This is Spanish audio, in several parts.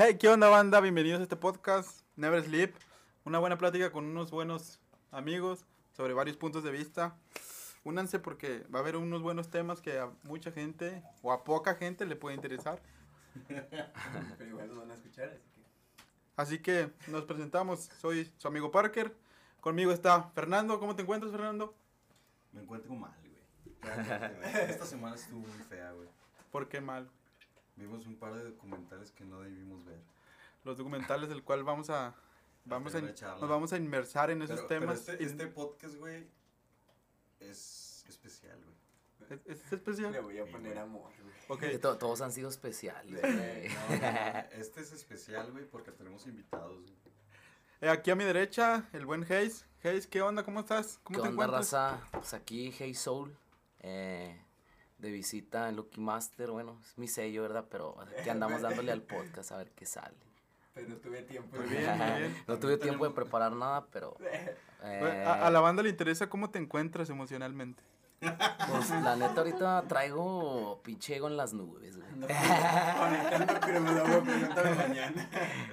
Hey, ¿qué onda banda? Bienvenidos a este podcast, Never Sleep. Una buena plática con unos buenos amigos sobre varios puntos de vista. Únanse porque va a haber unos buenos temas que a mucha gente o a poca gente le puede interesar. Pero igual nos van a escuchar, así que. Así que nos presentamos. Soy su amigo Parker. Conmigo está Fernando. ¿Cómo te encuentras, Fernando? Me encuentro mal, güey. Esta semana estuvo muy fea, güey. ¿Por qué mal? Vimos un par de documentales que no debimos ver. Los documentales del cual vamos a vamos a, nos vamos a inmersar en esos Pero, pero temas. este, Y- este podcast, güey, es especial, güey. ¿Es, es Le especial? voy a Sí, poner amor, güey. Ok. Que to- todos han sido especiales. No, güey. no, este es especial, güey, porque tenemos invitados, güey. Eh, aquí a mi derecha, el buen Hayes. Hayes, ¿qué onda? ¿Cómo estás? ¿Cómo ¿Qué te onda, encuentras? raza? Pues aquí, Hey Soul, eh, de visita en Lucky Master. Bueno, es mi sello, ¿verdad? Pero aquí andamos dándole al podcast a ver qué sale. Pero tuve tiempo. Muy de- bien, muy bien. no tuve tiempo de preparar nada, pero... Eh, A, a la banda le interesa cómo te encuentras emocionalmente. Pues la neta ahorita traigo pinche ego en las nubes, güey. Conectando crudo, güey, pregúntame mañana.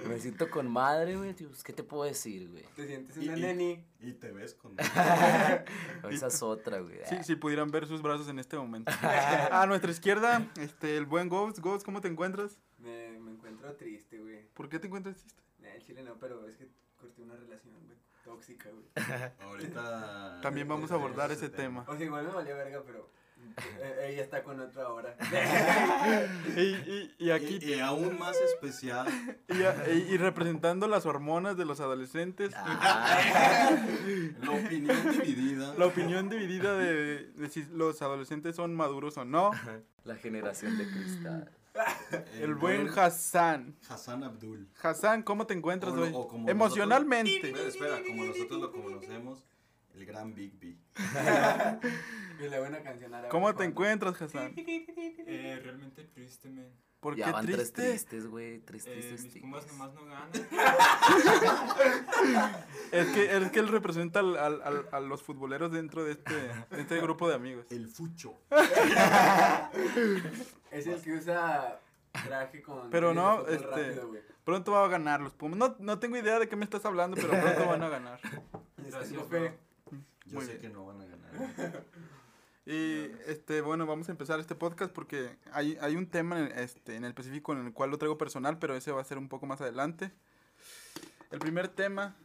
Me siento con madre, güey. tío, pues, ¿Qué te puedo decir, güey? ¿Te sientes Y- una y- neni? Y te ves con... Esa es otra, güey. Sí, si pudieran ver sus brazos en este momento. a nuestra izquierda, este, el buen Ghost. Ghost, ¿cómo te encuentras? Me, me encuentro triste, güey. ¿Por qué te encuentras triste? Nah, el chile no, pero es que corté una relación, güey. Tóxica, güey. Ahorita... También vamos a abordar ese tema. O sea, igual me valió verga, pero. eh, ella está con otro ahora. Y, y, y aquí, Y, y aún más especial, y, y- y representando las hormonas de los adolescentes, la opinión dividida. la opinión dividida de, de si los adolescentes son maduros o no. La generación de cristal. El buen Hassan. Hassan Abdul. Hassan, ¿cómo te encuentras como Emocionalmente. Espera, espera, como nosotros lo conocemos, el gran Big B. Y voy una canción árabe. ¿Cómo te cuando- encuentras, Hassan? Eh, realmente triste, men. ¿Por Ya qué van tres triste? tristes, güey. Tres Eh, tristes. mis tigres. Pumas nomás no ganan. Es que, es que él representa al- al- al- a los futboleros dentro de este, de este grupo de amigos. El Fucho. Es el que usa traje con. Pero no, este, rápido, güey. Pronto va a ganar los Pumas. No, no tengo idea de qué me estás hablando, pero pronto van a ganar. Les Gracias, fe. Yo Muy sé bien. que no van a ganar. Y este, bueno, vamos a empezar este podcast porque hay, hay un tema en, este, en el específico en el cual lo traigo personal, pero ese va a ser un poco más adelante. El primer tema,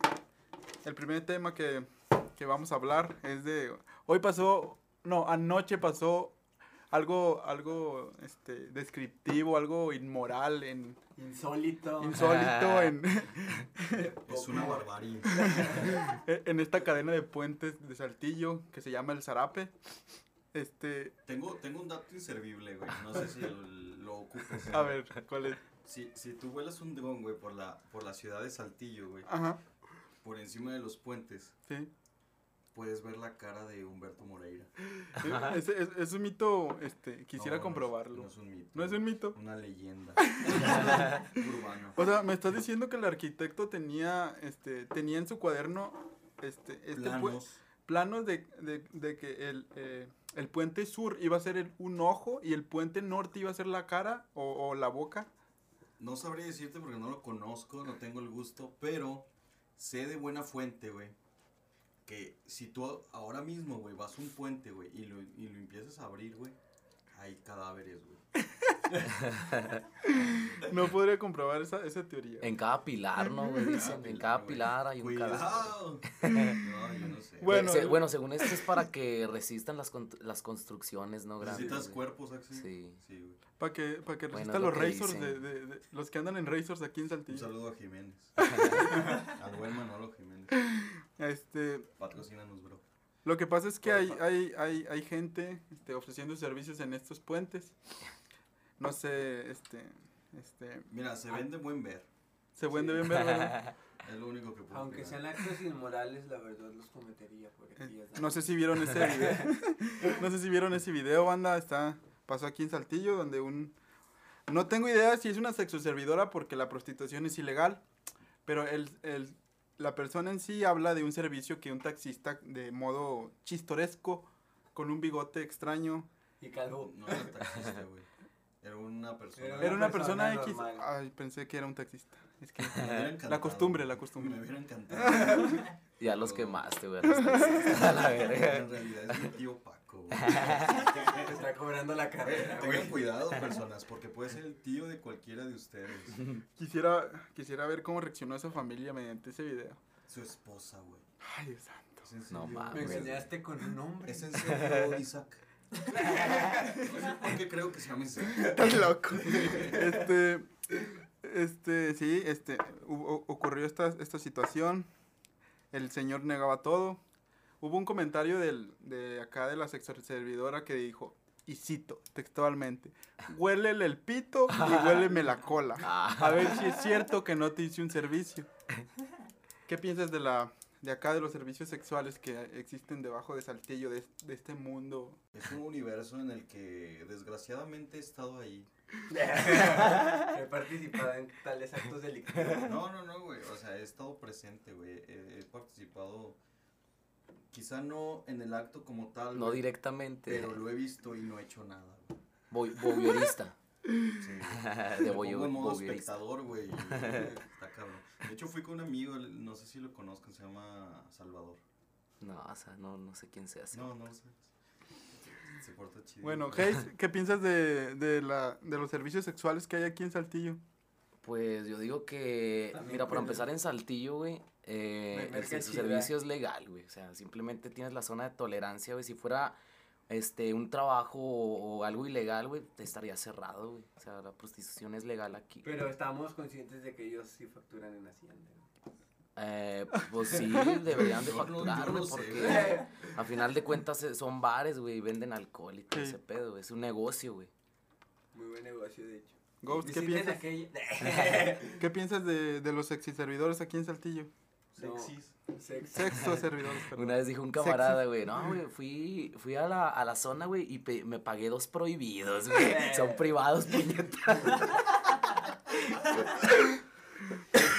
el primer tema que, que vamos a hablar es de, hoy pasó, no, anoche pasó algo, algo este, descriptivo, algo inmoral, en, Insólito. insólito en, Es una barbarie. en esta cadena de puentes de Saltillo que se llama El Zarape. Este, Tengo, tengo un dato inservible, güey. No sé si lo, lo ocupes. a ver, ¿cuál es? Si, si tú vuelas un dron, güey, por la, por la ciudad de Saltillo, güey, Ajá, por encima de los puentes, sí. Puedes ver la cara de Humberto Moreira. Es, es- es un mito, este, quisiera No, no es- comprobarlo. No es un mito. ¿No es un mito? Una leyenda. Urbano. O sea, me estás diciendo que el arquitecto tenía, este, tenía en su cuaderno, este, este Planos. planos de, de- de que el, eh, el puente sur iba a ser el- un ojo y el puente norte iba a ser la cara o, o la boca. No sabría decirte porque no lo conozco, no tengo el gusto, pero sé de buena fuente, güey. Que si tú ahora mismo, güey, vas a un puente, güey, y lo, y lo empiezas a abrir, güey, hay cadáveres, güey. No podría comprobar esa, esa teoría. En cada pilar, ¿no, güey? Dicen, en cada güey. pilar hay un cadáver. Cuidado. No, yo no sé. Bueno, Eh, se- bueno, según esto es para que resistan las, con- las construcciones, ¿no? Grandes, ¿Necesitas güey. cuerpos, Axel? Sí. Sí, güey. Para que, para que resistan es lo los racers, de, de- de- los que andan en racers aquí en Un Saltillo. saludo a Jiménez. Al buen Manolo Jiménez. Este, Patrocínanos, bro. Lo que pasa es que hay, hay, hay, hay gente este, ofreciendo servicios en estos puentes. No sé, este, este, Mira, se vende buen ver. se vende bien ver, ¿verdad? Es lo único que puedo Aunque sean actos inmorales, la verdad los cometería por. Eh, No sé si vieron ese video. no sé si vieron ese video, banda. Está, pasó aquí en Saltillo, donde un... No tengo idea si es una sexoservidora porque la prostitución es ilegal, pero el, el, la persona en sí habla de un servicio que un taxista de modo chistoresco, con un bigote extraño, Y calvo. No era taxista, güey. Era una persona. Era Era una persona persona X. normal. Ay, pensé que era un taxista. Es que Me hubiera encantado, la costumbre, la costumbre. Me hubiera encantado. Ya los quemaste, güey. a la verga. en realidad es mi tío Paco, güey. Te está cobrando la carrera, Tengan güey. cuidado, personas, porque puede ser el tío de cualquiera de ustedes. Quisiera, quisiera ver cómo reaccionó esa familia mediante ese video. Su esposa, güey. Ay, Dios santo. ¿Es en No mames. Me enseñaste con un nombre. ¿Es en serio, Isaac? No sé por qué creo que se llama Isaac. Estás loco. Este, este, sí, este, ocurrió esta, esta situación. El señor negaba todo. Hubo un comentario del, de acá de la servidora que dijo, y cito textualmente, huélele el pito y huéleme la cola. A ver si es cierto que no te hice un servicio. ¿Qué piensas de la de acá de los servicios sexuales que existen debajo de Saltillo, de, de este mundo? Es un universo en el que desgraciadamente he estado ahí. He participado en tales actos delictivos. No, no, no, güey. O sea, he estado presente, güey. He, he participado, quizá no en el acto como tal, No directamente. pero lo he visto y no he hecho nada, güey. Voy. Sí. De en modo espectador, güey. Está cabrón. De hecho, fui con un amigo, no sé si lo conozcan, se llama Salvador. No, o sea, no, no sé quién sea. No, no lo sé. Se porta chido. Bueno, Hayes, ¿qué piensas de, de, la, de los servicios sexuales que hay aquí en Saltillo? Pues yo digo que, También mira, para empezar en Saltillo, güey, eh, el chida. servicio es legal, güey. O sea, simplemente tienes la zona de tolerancia, güey. Si fuera este un trabajo o, o algo ilegal, güey, estaría cerrado, güey. O sea, la prostitución es legal aquí. Pero estamos conscientes de que ellos sí facturan en Hacienda. Eh, pues sí, deberían de facturar, no güey, sé, porque a final de cuentas eh, son bares, güey, y venden alcohol y todo Sí. ese pedo. Es un negocio, güey. Muy buen negocio, de hecho. Ghost, ¿qué piensas, ¿qué piensas de, de los servidores aquí en Saltillo? No, Sexys. sexo. Servidores, perdón. Una vez dijo un camarada, güey, no, güey, fui, fui a la, a la zona, güey, y pe- me pagué dos prohibidos, güey. Son privados, puñeta.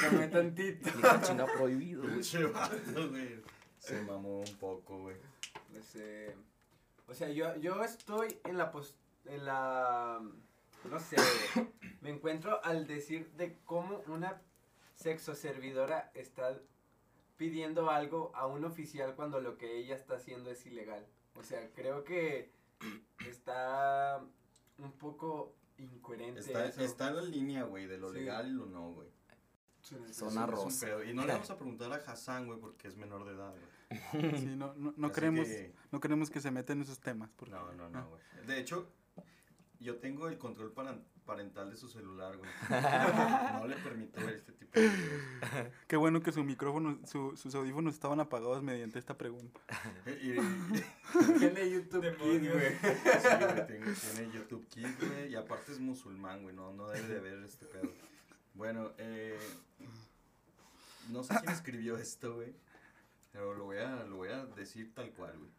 Dame tantito. Chinga prohibido, güey. Se mamó un poco, güey. No sé. O sea, yo, yo estoy en la pos- en la no sé, me encuentro al decir de cómo una sexo servidora está pidiendo algo a un oficial cuando lo que ella está haciendo es ilegal. O sea, creo que está un poco incoherente Está, eso. está en la línea, güey, de lo Sí. legal y lo no, güey. Zona rosa. Y no le vamos a preguntar a Hassan, güey, porque es menor de edad, güey. Sí, no, no, no queremos, que- no queremos que se metan en esos temas. porque- No, no, ah. no, güey. De hecho, yo tengo el control parental de su celular, güey. No le permito ver este tipo de videos. Qué bueno que su micrófono, su- sus audífonos estaban apagados mediante esta pregunta. Y, y- Tiene YouTube Kids, güey. sí, güey, tengo- tiene YouTube Kids, güey, y aparte es musulmán, güey, no, no debe de ver este pedo. Bueno, eh, no sé quién escribió esto, güey, pero lo voy a, lo voy a decir tal cual, güey.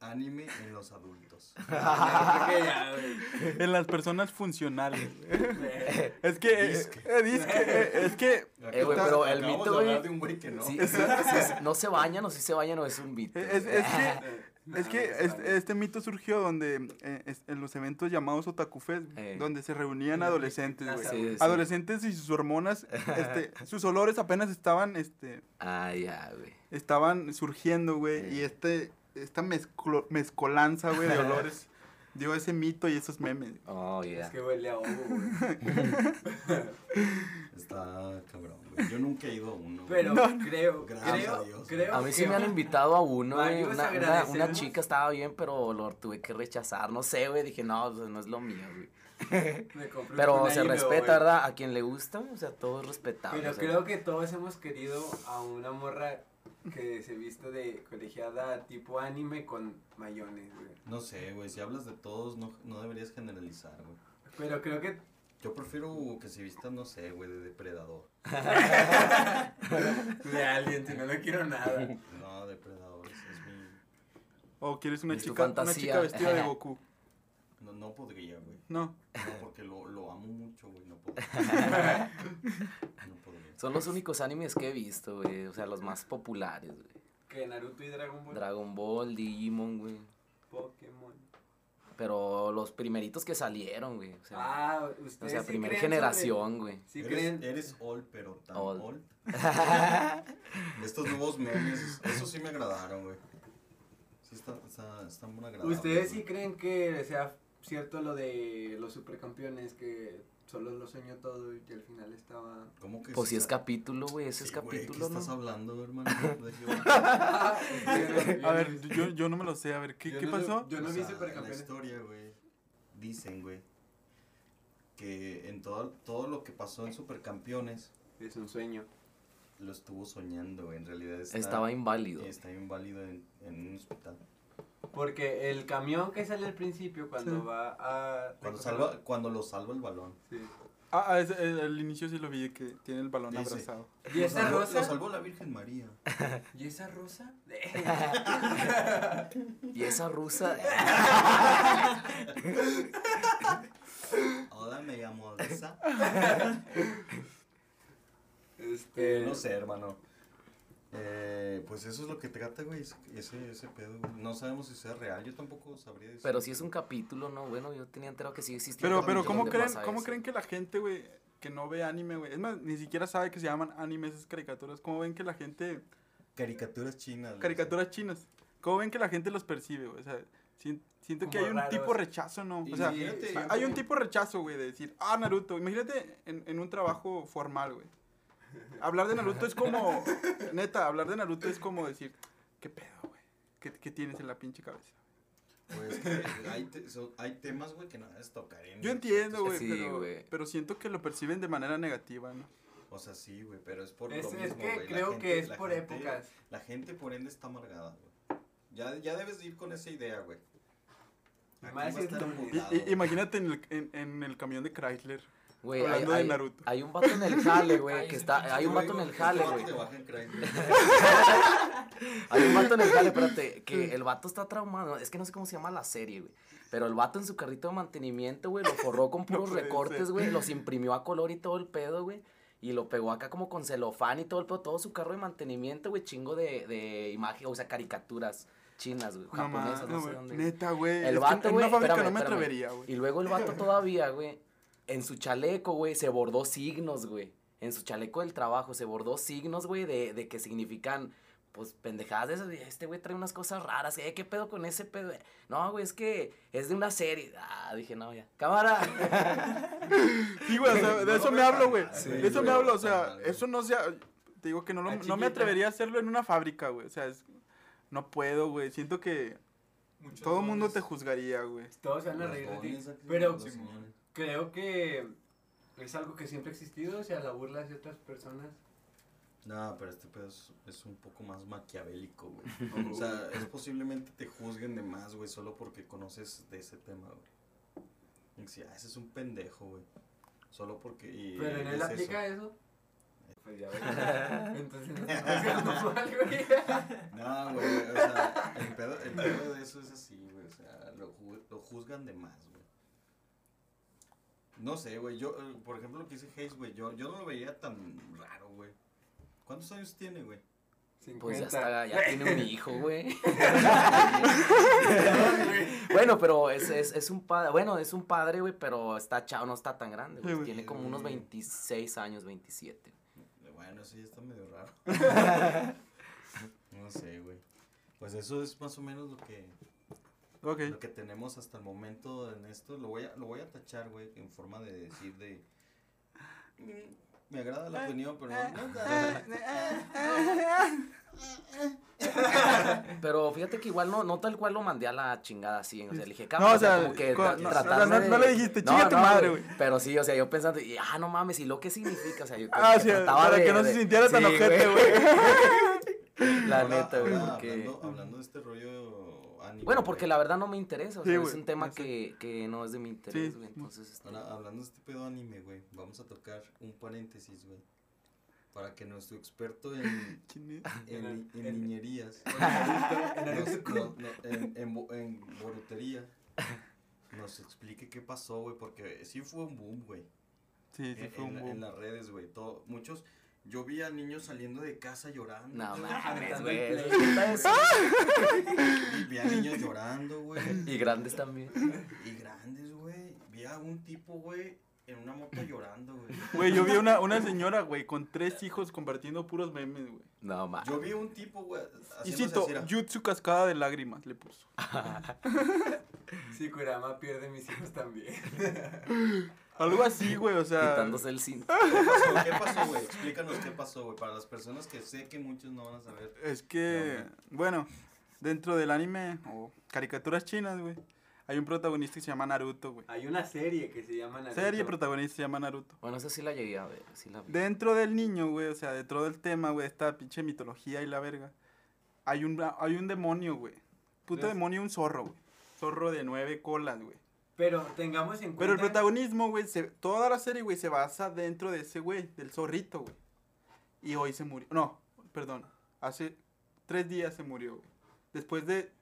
Anime en los adultos. Güey. En las personas funcionales. Es que, eh, Disque. eh, disque, eh, es que, Eh, güey, pero el mito, de hablar güey, de un güey que no. Sí, sí, sí, no se bañan o sí se bañan o es un mito. es, que, es que no se es- vale. este mito surgió donde, eh, es- en los eventos llamados Otakufes, Eh. donde se reunían adolescentes, güey. Sí, sí. Adolescentes y sus hormonas, este, sus olores apenas estaban, este, Ah, ya, güey. estaban surgiendo, güey, Eh. y este, esta mezclo- mezcolanza, güey, de olores dio ese mito y esos memes. Oh, Es ya. que huele a ovo, güey. Está cabrón, güey. Yo nunca he ido a uno. güey. Pero No, no. creo, Gracias creo, a Dios. creo A mí sí que- me han invitado a uno, güey. Una, una, chica estaba bien, pero lo tuve que rechazar. No sé, güey. Dije, no, pues, no es lo mío, güey. Me Pero se respeta. ¿verdad? A quien le gusta, o sea, todo es respetable. Pero o sea. creo que todos hemos querido a una morra que se viste de colegiada tipo anime con mayones, güey. No sé, güey. Si hablas de todos, no, no deberías generalizar, güey. Pero creo que Yo prefiero que se vistan, no sé, güey, de depredador. de alguien, si no, no quiero nada. No, depredador. Es mi. O quieres una chica, una chica vestida de Goku. No, podría, güey. No. No, porque lo, lo amo mucho, güey. No podría. No podría. Son los únicos animes que he visto, güey. O sea, los más populares, güey. Que Naruto y Dragon Ball. Dragon Ball, Digimon, güey. Pokémon. Pero los primeritos que salieron, güey. O sea, Ah, o ustedes sea sí primera creen generación, güey. Sí eres, creen. eres all, pero tan All. all. Estos nuevos memes, esos sí me agradaron, güey. Sí, están, están, están muy agradables. ¿Ustedes sí creen que sea cierto lo de los supercampeones que solo lo soñó todo y que al final estaba ¿Cómo que Pues sí si es capítulo, güey, ese es Sí, güey, capítulo, ¿Qué estás ¿no? hablando, hermano? De qué- A ver, yo, yo no me lo sé. A ver, ¿qué, Yo qué no- pasó? Yo no O vi sea, supercampeones. La historia, güey. Dicen, güey. Que en todo, todo lo que pasó en Supercampeones Es un sueño. lo estuvo soñando, güey. En realidad está, Estaba inválido. está inválido en, en un hospital. Porque el camión que sale al principio cuando Sí. va a Cuando, salva, cuando lo salva el balón. Sí. Ah, ah, el, el inicio sí lo vi, que tiene el balón Dice. abrazado. ¿Y Lo esa salvó, rosa? lo salvó la Virgen María. ¿Y esa rosa? Y esa rusa. Hola, me llamo Lisa. este, no sé, hermano. Eh, pues eso es lo que trata, güey. Ese, ese, pedo, güey. No sabemos si sea real. Yo tampoco sabría decir. Pero si es un capítulo, ¿no? Bueno, yo tenía enterado que sí existía. Pero, un pero capítulo ¿cómo creen, ¿cómo eso. creen que la gente, güey, que no ve anime, güey? Es más, ni siquiera sabe que se llaman animes esas caricaturas. ¿Cómo ven que la gente... Caricaturas chinas. güey. Caricaturas chinas. ¿Cómo ven que la gente los percibe, güey? O sea, si- siento que hay un raros. tipo rechazo, ¿no? O sea, hay un tipo rechazo, güey, de decir, ah, Naruto. Imagínate en, en un trabajo formal, güey. Hablar de Naruto es como, neta, hablar de Naruto es como decir, ¿qué pedo, güey? ¿Qué, ¿Qué tienes en la pinche cabeza? Pues que hay, te- so- hay temas, güey, que no debes tocar en Yo entiendo, güey, Sí, pero, pero siento que lo perciben de manera negativa, ¿no? O sea, sí, güey, pero es por es, lo es mismo, que güey. La creo gente- que es por gente- épocas. La gente, por ende, está amargada, güey. Ya, ya debes de ir con esa idea, es güey. imagínate en el, en, en el camión de Chrysler. Güey, hay, Hablando de hay- Naruto. hay un vato en el jale, güey, que está, hay un vato en el jale, güey. Hay un vato en el jale, espérate, que el vato está traumado, es que no sé cómo se llama la serie, güey. Pero el vato en su carrito de mantenimiento, güey, lo forró con puros recortes, güey, los imprimió a color y todo el pedo, güey. Y lo pegó acá como con celofán y todo el pedo, todo su carro de mantenimiento, güey, chingo de, de imagen, o sea, caricaturas chinas, güey, japonesas, no sé dónde. Neta, güey. El vato, güey, no me atrevería, güey. Y luego el vato todavía, güey, en su chaleco, güey, se bordó signos, güey. En su chaleco del trabajo se bordó signos, güey, de, de que significan, pues, pendejadas de esas. Este güey trae unas cosas raras. ¿eh? ¿Qué pedo con ese pedo? No, güey, es que es de una serie. Ah, dije, no, ya. Cámara. Sí, güey, o sea, de eso me hablo, güey. Sí, de eso me hablo, o sea, eso no sea. Te digo que no, lo- no me atrevería a hacerlo en una fábrica, güey. O sea, es- no puedo, güey. Siento que Muchos todo el mundo te juzgaría, güey. Todos se van a reír de ti. Pero señores. Creo que es algo que siempre ha existido, o sea, la burla hacia otras personas. No, pero este pedo es, es un poco más maquiavélico, güey. O sea, es posiblemente te juzguen de más, güey, solo porque conoces de ese tema, güey. Y sí, ah, ese es un pendejo, güey. Solo porque... y Pero en él eso. aplica eso. Pues ya ves. Entonces no está juzgando mal, güey. No, güey, o sea, el pedo, el pedo de eso es así, güey, o sea, lo, ju- lo juzgan de más. No sé, güey, yo, eh, por ejemplo, lo que dice Hayes, güey, yo, yo no lo veía tan raro, güey. ¿Cuántos años tiene, güey? Pues ya 50. está, ya tiene un hijo, güey. bueno, pero es, es, es un padre, bueno, es un padre, güey, pero está chavo, no está tan grande, güey. Tiene como unos 26 años, 27. Bueno, sí, está medio raro. no sé, güey. Pues eso es más o menos lo que, Lo que tenemos hasta el momento en esto. Lo voy a, lo voy a tachar, güey, en forma de decir de... "Mm, Me agrada la opinión, pero no... Pero fíjate que igual no, no tal cual lo mandé a la chingada así, o sea, le dije, No, o sea, como que no, le dijiste, "Chinga tu madre, güey". Pero sí, o sea, yo pensando, y, ah, no mames, ¿y lo que significa? O sea, yo Ah, que sí, trataba para de- que no se de- sintiera tan sí, ojete, güey. La Ahora- neta, güey. Hablando, hablando de este rollo anime, Bueno, porque la verdad no me interesa, o Sí, sea, es un tema que, que no es de mi interés, Sí. güey, entonces... este, Ahora, hablando de este pedo anime, güey, vamos a tocar un paréntesis, güey. Para que nuestro experto en, ¿Quién es? en, En- en en- niñerías, En no- no, en, en, bo- en borutería, nos explique qué pasó, güey, porque sí fue un boom, güey. Sí, sí, en, fue un en las redes, güey. Muchos, Yo vi a niños saliendo de casa llorando. No mames, güey. vi a niños llorando, güey. Y grandes también. Y grandes, güey. Vi a un tipo, güey, en una moto llorando, güey. Güey, yo vi una, una señora, güey, con tres hijos compartiendo puros memes, güey. No mames. Yo vi un tipo, güey, Y cito, Jutsu cascada de lágrimas, le puso. Sí, Kurama pierde mis hijos también. Algo así, güey, o sea. Quitándose el cinto. ¿Qué pasó? ¿Qué pasó, güey? Explícanos qué pasó, güey. Para las personas que sé que muchos no van a saber. Es que, bueno, dentro del anime o caricaturas chinas, güey, hay un protagonista que se llama Naruto, güey. Hay una serie que se llama Naruto. Serie protagonista se llama Naruto. Bueno, esa sí la llegué a ver. Sí la vi. Dentro del niño, güey, o sea, dentro del tema, güey, esta pinche mitología y la verga, hay un, hay un demonio, güey. Puto ¿Ves? demonio, un zorro, güey. Zorro de nueve colas, güey. Pero tengamos en cuenta. Pero el protagonismo, güey, se- toda la serie, güey, se basa dentro de ese, güey, del zorrito, güey. Y hoy se murió. No, perdón. Hace tres días se murió, güey. Después de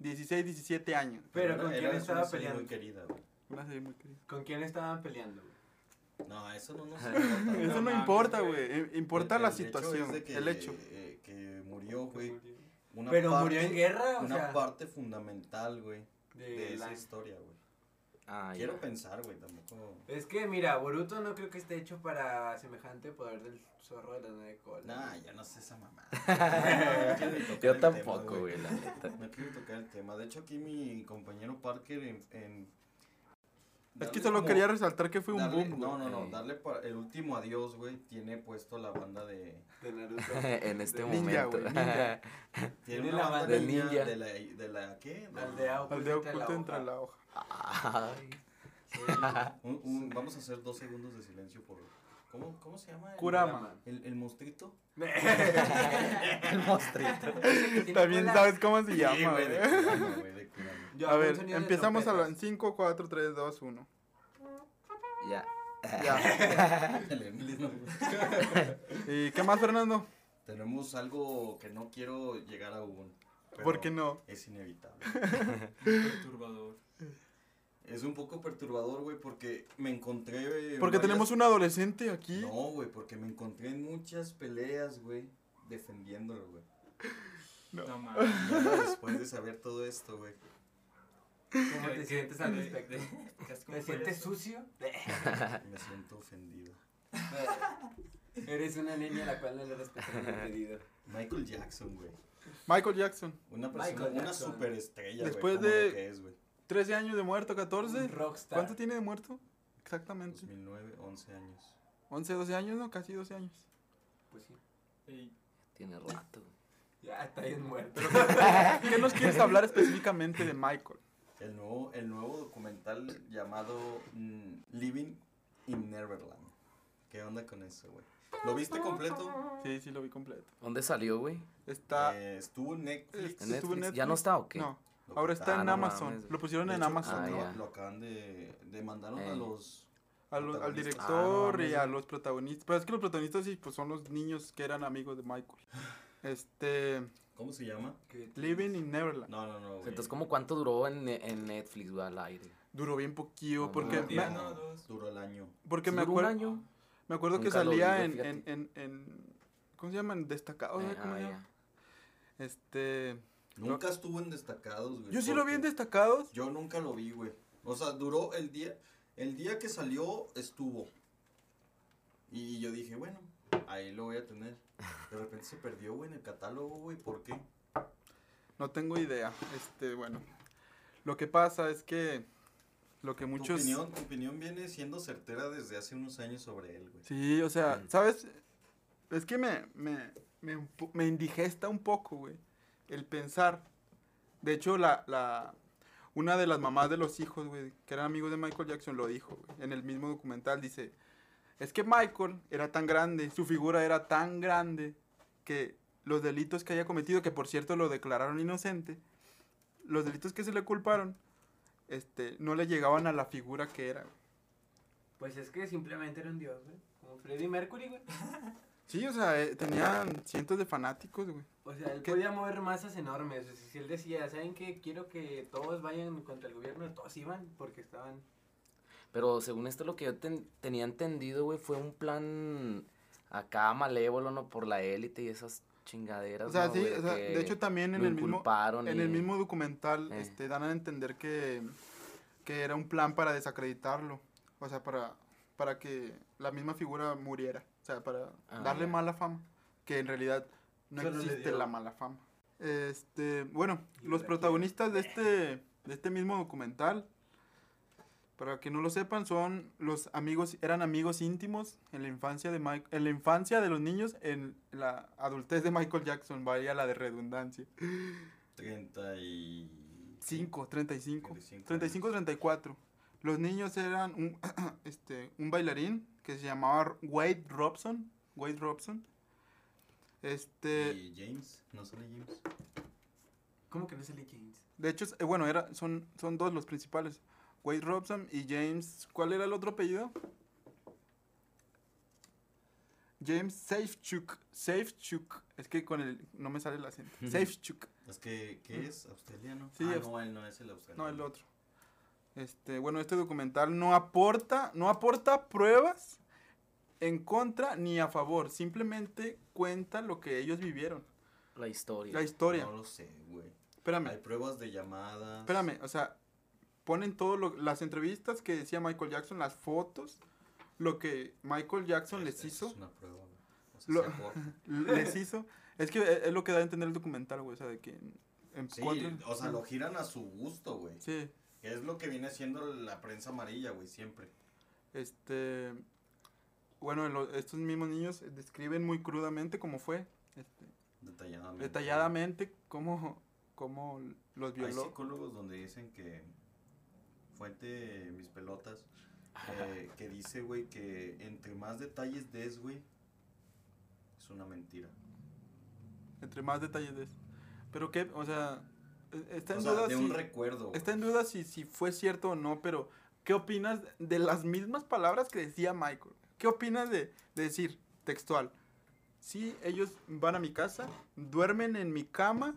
16, 17 años. Pero ¿con quién estaba una serie peleando? muy querida, güey. Una serie muy querida. ¿Con quién estaban peleando? güey? No, eso no nos importa. güey. Eso no importa, güey. Importa El- la el hecho situación. es de que, el hecho. eh, que murió, güey. Una Pero parte- murió en guerra, o Una sea. parte fundamental, güey, de de esa la- historia, güey. Ah, Quiero ya. pensar, güey, tampoco. Es que mira, Boruto no creo que esté hecho para semejante poder del zorro de las nueve colas. Nah, ya no sé esa mamá. No quiero ni tocar Yo el tema, tampoco, güey, la neta. No quiero tocar el tema. De hecho, aquí mi compañero Parker en. en Es que solo como- quería resaltar que fue un darle- boom, güey. No, no, no. Darle para el último adiós, güey. Tiene puesto la banda de. De Naruto. en este Ninja, momento. ninja. Tiene Tiene una la banda de ninja ninja. de la. De la ¿Qué? De la- Aldea Al de oculta entre la hoja. Ay. Sí. Un- un- vamos a hacer dos segundos de silencio por. ¿Cómo, cómo se llama? el- Kurama. El, el monstruito. El monstruito. También sabes cómo se Sí, llama, güey, de güey. Kurama, güey, de Kurama. Yo A ver, empezamos a la- en trompetas. 5, 4, 3, 2, 1. Ya. Ya. ¿Y qué más, Fernando? Tenemos algo que no quiero llegar aún. ¿Por qué no? Es inevitable. Perturbador. Es un poco perturbador, güey, porque me encontré. en Porque varias- tenemos un adolescente aquí. No, güey, porque me encontré en muchas peleas, güey, defendiéndolo, güey. No. No mames. Después de saber todo esto, güey, ¿Cómo te ¿Qué- sientes al respecto? de- ¿qué- cómo ¿Te sientes sucio? me siento ofendido. Eres una niña a la cual no le respetan el pedido. Michael Jackson, güey. Michael Jackson. Una persona, Michael una Jackson. superestrella, Después güey. de- lo que es, güey. 13 años de muerto, 14. Un rockstar. ¿Cuánto tiene de muerto? Exactamente. 2009, 11 años. 11, 12 años, ¿no? Casi 12 años. Pues sí. Tiene rato. Ya está bien muerto. ¿Qué nos quieres hablar específicamente de Michael? El nuevo, el nuevo documental llamado mm, Living in Neverland. ¿Qué onda con eso, güey? ¿Lo viste completo? Sí, sí, lo vi completo. ¿Dónde salió, güey? Está. Eh, estuvo en Netflix. ¿En ¿Estuvo en Netflix? ¿Ya no está o qué? No, Lo ahora está en no Amazon. mames. Lo pusieron De en hecho, Amazon. Ah, lo, acaban de. Demandaron a los. A los- al. Ah, no director y a los protagonistas. Pero es que los protagonistas sí, pues son los niños que eran amigos de Michael. Este. ¿Cómo se llama? Living in Neverland. No, no, no. güey. Entonces, ¿cómo cuánto duró en, en Netflix, güey, al aire? Duró bien poquillo. No porque un día, me, no, dos. Duró el año. porque me ¿Duró un acuerdo. año? Me acuerdo que Nunca vi, salía güey, en, en, en, en- ¿Cómo se llaman? Destacados. Eh. ¿Cómo ah? Este. Nunca estuvo en destacados, güey. Yo sí lo vi en destacados. Yo nunca lo vi, güey. O sea, duró el día. El día que salió, estuvo. Y yo dije, bueno, ahí lo voy a tener. De repente se perdió, güey, en el catálogo, güey. ¿Por qué? No tengo idea. Este, bueno. Lo que pasa es que. Lo que Tu muchos. opinión, tu opinión viene siendo certera desde hace unos años sobre él, güey. Sí, o sea, Mm. ¿sabes? Es que me, me, me, me indigesta un poco, güey. El pensar. De hecho, la, la, una de las mamás de los hijos, güey, que eran amigos de Michael Jackson, lo dijo, güey. En el mismo documental dice, es que Michael era tan grande, su figura era tan grande, que los delitos que haya cometido, que por cierto lo declararon inocente, los delitos que se le culparon, este, no le llegaban a la figura que era. Pues es que simplemente era un dios, güey. Como Freddie Mercury, güey. Sí, o sea, eh, tenían cientos de fanáticos, güey. O sea, él ¿Qué? podía mover masas enormes. O sea, si él decía, ¿saben qué? Quiero que todos vayan contra el gobierno, todos iban porque estaban. Pero según esto, lo que yo ten- tenía entendido, güey, fue un plan acá malévolo, ¿no? Por la élite y esas chingaderas, O sea, ¿no, sí, o sea, de hecho también en el mismo en el mismo documental Eh. este dan a entender que que era un plan para desacreditarlo, o sea, para para que la misma figura muriera, o sea, para Ah, darle mala fama, que en realidad no Solo existe la mala fama. Este, bueno, los protagonistas de este de este mismo documental para que no lo sepan, son los amigos, eran amigos íntimos en la infancia de Mike, en la infancia de los niños, en la adultez de Michael Jackson, vaya la de redundancia. 30 y... 5, 35, 35 35, 34. Los niños eran un, este, un bailarín que se llamaba Wade Robson, Wade Robson. Este, ¿Y James? ¿No sale James? ¿Cómo que no sale James? de hecho, es- eh, bueno, era, son, son dos los principales, Wade Robson y James, ¿cuál era el otro apellido? James Safechuk, Safechuk, es que con el, no me sale el acento, Safechuk. Es que, ¿qué es? ¿Australiano? Sí, ah, aus- no, él no es el australiano. No, el otro. Este, bueno, este documental no aporta, no aporta pruebas en contra ni a favor, simplemente cuenta lo que ellos vivieron, La historia. la historia. No lo sé, güey. Espérame, Hay pruebas de llamadas. espérame, o sea, ponen todo lo, las entrevistas que decía Michael Jackson, las fotos, lo que Michael Jackson les hizo, Es una prueba. O sea, Lo- les hizo, es que es es lo que da a entender el documental, güey, o sea, de que en, en Sí, contra- o sea, lo giran a su gusto, güey. Sí, es lo que viene siendo la prensa amarilla, güey, siempre. este, bueno, lo- estos mismos niños describen muy crudamente cómo fue, este, Detalladamente. detalladamente cómo, cómo los Hay violó. psicólogos donde dicen que. Fuente mis pelotas. eh, que dice, güey, que entre más detalles des, güey, es una mentira. Entre más detalles de eso. Pero qué, o sea, e- está en o sea, duda de si, un recuerdo. está en duda si, si fue cierto o no, pero ¿qué opinas de las mismas palabras que decía Michael? ¿Qué opinas de, de decir textual? Sí, ellos van a mi casa, duermen en mi cama,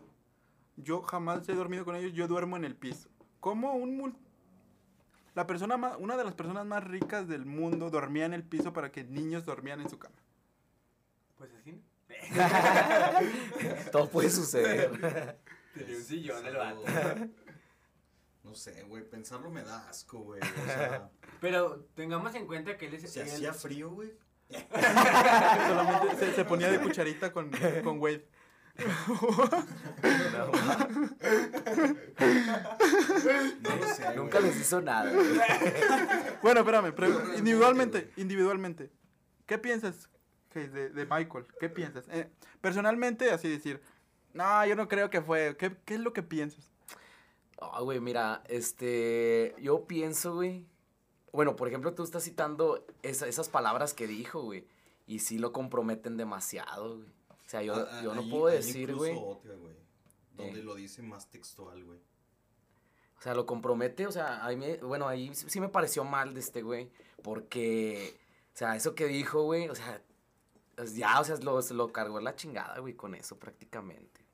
yo jamás he dormido con ellos, yo duermo en el piso. ¿Cómo un la persona más, una de las personas más ricas del mundo dormía en el piso para que niños dormían en su cama? Pues así, ¿no? Todo puede suceder. Tenía un sillón el vato. No sé, güey, pensarlo me da asco, güey. O sea, Pero tengamos en cuenta que él es... se él- hacía frío, güey. Solamente se, se ponía de cucharita con, con Wade. No lo sé. Nunca les hizo nada. Bueno, espérame, individualmente, individualmente, ¿qué piensas de, de Michael? ¿Qué piensas? Eh, personalmente, así decir, no, yo no creo que fue. ¿Qué, qué es lo que piensas? Ah, güey, mira, este, yo pienso, güey. Bueno, por ejemplo, tú estás citando esa- esas palabras que dijo, güey. Y sí lo comprometen demasiado, güey. O sea, yo, Ah, yo no puedo decir, güey. Donde Eh. lo dice más textual, güey. O sea, lo compromete, o sea, ahí me, bueno, ahí sí me pareció mal de este güey, porque, o sea, eso que dijo, güey, o sea, pues ya, o sea, lo, se lo cargó la chingada, güey, con eso prácticamente.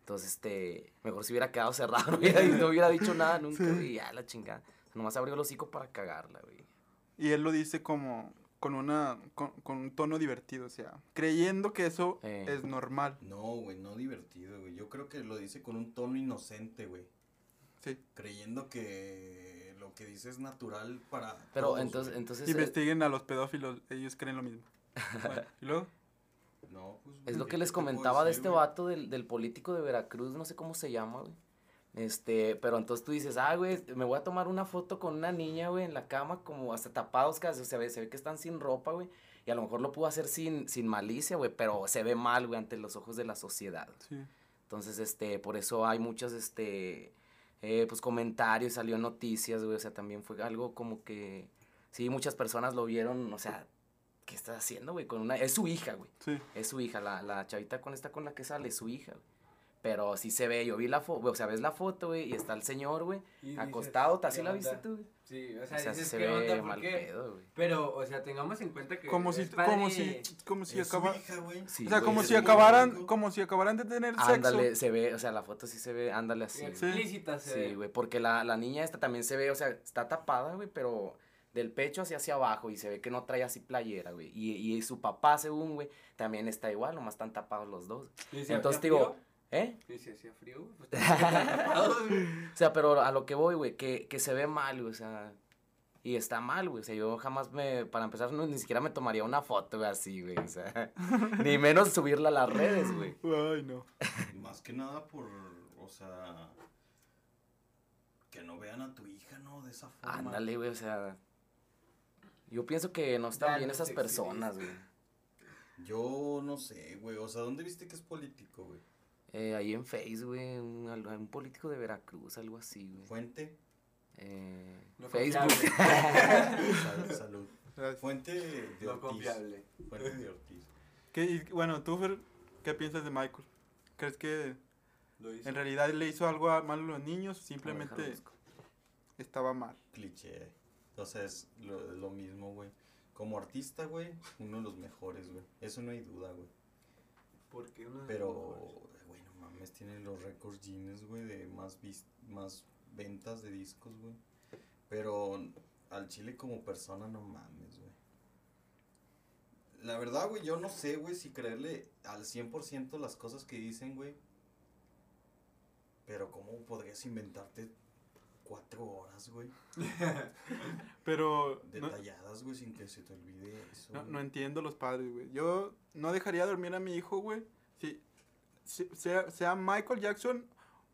Entonces, este, mejor si hubiera quedado cerrado, no hubiera, no hubiera dicho nada nunca, Sí. güey, ya, la chingada. Nomás abrió el hocico para cagarla, güey. Y él lo dice como con una con, con un tono divertido, o sea, creyendo que eso Eh. es normal. No, güey, no divertido, güey. Yo creo que lo dice con un tono inocente, güey. Sí. Creyendo que lo que dice es natural para. Pero todos, entonces, entonces, eh, Investiguen a los pedófilos, ellos creen lo mismo. Bueno, ¿y luego? No, pues. Es lo ¿qué que les comentaba de este güey? vato del, del político de Veracruz, no sé cómo se llama, güey. Este, pero entonces tú dices, ah, güey, me voy a tomar una foto con una niña, güey, en la cama, como hasta tapados casi, o sea, se ve, se ve que están sin ropa, güey. Y a lo mejor lo pudo hacer sin, sin malicia, güey, pero se ve mal, güey, ante los ojos de la sociedad. Sí. Entonces, este, por eso hay muchos, este, eh, pues comentarios, salió noticias, güey, o sea, también fue algo como que, sí, muchas personas lo vieron, o sea, ¿qué estás haciendo, güey? Con una, es su hija, güey. Sí. Es su hija, la, la chavita con esta con la que sale, es su hija, güey. Pero sí se ve, yo vi la foto, o sea, ves la foto, güey, y está el señor, güey, acostado, ¿así ¿qué la viste tú? güey? Sí, o O sea, sea, dices, se ¿qué onda? ve ¿Por mal qué? pedo, güey. Pero, o sea, tengamos en cuenta que Como si, como si, como si Es su acaba, hija, güey. Sí, o sea, como si acabaran, como si acabaran de tener sexo. Ándale, se ve, o sea, la foto sí se ve, ándale así. güey. Sí. explícita se Sí, güey, porque la, la niña esta también se ve, o sea, está tapada, güey, pero del pecho hacia hacia abajo y se ve que no trae así playera, güey. Y, y su papá, según, güey, también está igual, nomás están tapados los dos. ¿Y si Entonces digo, ¿eh? ¿Y si hacía frío? Pues. O sea, pero a lo que voy, güey, que, que se ve mal, güey, o sea, y está mal, güey, o sea, yo jamás me, para empezar, no, ni siquiera me tomaría una foto, güey, así, güey, o sea, ni menos subirla a las redes, güey. Ay, no. Más que nada por, o sea, que no vean a tu hija, ¿no? De esa forma. Ándale, güey, o sea, yo pienso que no están Ya bien no esas te personas, güey. Yo no sé, güey. O sea, ¿dónde viste que es político, güey? Eh, ahí en Face, güey, un, político de Veracruz, algo así, güey. Fuente. Eh, No Facebook. Sal- salud. Gracias. Fuente de No Ortiz. confiable. Fuente de Ortiz. ¿Qué- y, bueno, tú, Fer, ¿qué piensas de Michael? ¿Crees que Lo hizo. en realidad le hizo algo malo a los niños simplemente estaba mal? Cliché. O sea, es lo, lo mismo, güey. Como artista, güey, uno de los mejores, güey. Eso no hay duda, güey. Porque uno de los Pero, mejores. Mames, tiene los récords Guinness, güey, de más, más ventas de discos, güey. Pero al chile como persona, no mames, güey. La verdad, güey, yo no sé, güey, si creerle al 100% las cosas que dicen, güey. Pero ¿cómo podrías inventarte cuatro horas, güey? Pero Detalladas, güey, sin que se te olvide eso. no entiendo los padres, güey. Yo no dejaría dormir a mi hijo, güey. Sea, sea Michael Jackson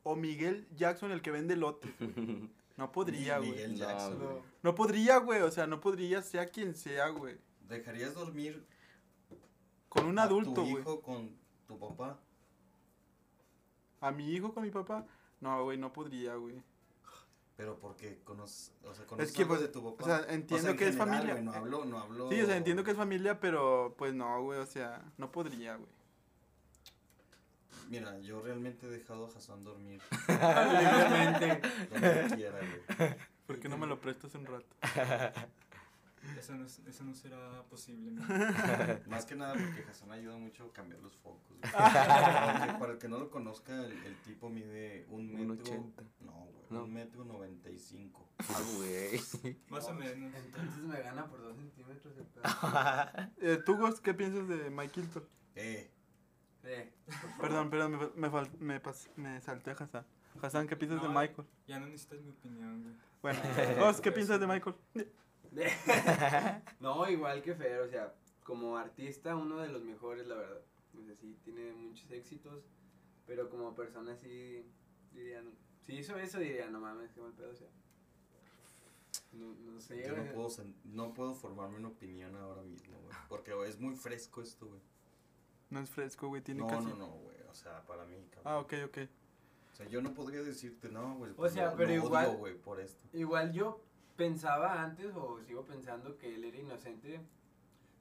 o Miguel Jackson el que vende lotes. No podría, güey. Miguel No, Jackson, güey. güey. No podría, güey. O sea, no podría, sea quien sea, güey. ¿Dejarías dormir Con un a adulto, tu güey. hijo con tu papá? A mi hijo con mi papá. No, güey, no podría, güey. Pero porque conoces, o sea, conoces que, algo pues, de tu papá. o sea, entiendo en que es familia. güey, no hablo, no hablo. Sí, o sea, entiendo que es familia, pero pues no, güey. O sea, no podría, güey. Mira, yo realmente he dejado a Hassan dormir Libremente. donde quiera, güey. ¿Por qué no me lo prestas un rato? Eso no, es- eso no será posible. ¿no? Más que nada porque Hassan ayuda mucho a cambiar los focos. güey. para, el que, para el que no lo conozca, el, el tipo mide un Un metro. ochenta. No, güey, No. un metro noventa y cinco. Ah, güey. Más o menos. Entonces me gana por dos centímetros el pedo. Eh, ¿Tú, Ghost, qué piensas de Mike Hilton? Eh, Perdón, perdón, me, me, fal- me, pas- me salté a Hassan. Hassan, ¿qué piensas de No, Michael? Ya no necesitas mi opinión, güey. Bueno, Ghost, ¿qué piensas de Michael? no, igual que Fer, o sea, como artista, uno de los mejores, la verdad. O sea, sí, tiene muchos éxitos, pero como persona sí diría, no- si hizo eso diría, no mames, qué mal pedo, o sea. No, no sé, yo no güey. puedo, sen- no puedo formarme una opinión ahora mismo, güey. Porque güey, es muy fresco esto, güey. No es fresco, güey, tiene No, casi... no, no, güey. O sea, para mí, cabrón. Ah, ok, ok. O sea, yo no podría decirte, no, güey. O sea, lo- pero lo igual- odio, güey, por esto. Igual yo pensaba antes, o sigo pensando que él era inocente,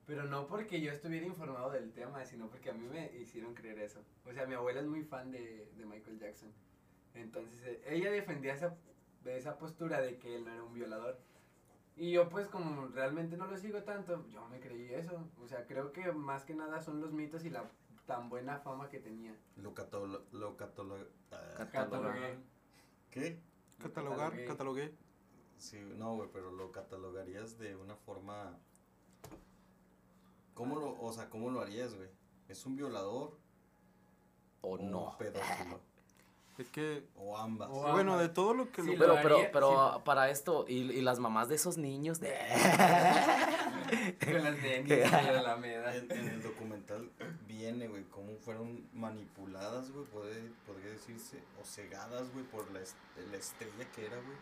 pero no porque yo estuviera informado del tema, sino porque a mí me hicieron creer eso. O sea, mi abuela es muy fan de, de Michael Jackson. Entonces, eh, ella defendía esa, de esa postura de que él no era un violador. Y yo pues como realmente no lo sigo tanto, yo me creí eso. O sea, creo que más que nada son los mitos y la tan buena fama que tenía. Lo catalo... Lo catalo... ah, Cat- Catalogué. ¿Qué? Catalogar, Catalogué. catalogué. Sí, no, güey, pero lo catalogarías de una forma... ¿Cómo lo, o sea, cómo lo harías, güey? ¿Es un violador? O no. un pedófilo? Es que... O ambas. O Bueno, de todo lo que... Sí, lo- Pero, pero, pero sí. para esto, y, y las mamás de esos niños, de... Con las nenis de la Alameda. En, en el documental viene, güey, cómo fueron manipuladas, güey, puede, podría decirse, o cegadas, güey, por la, est- la estrella que era, güey.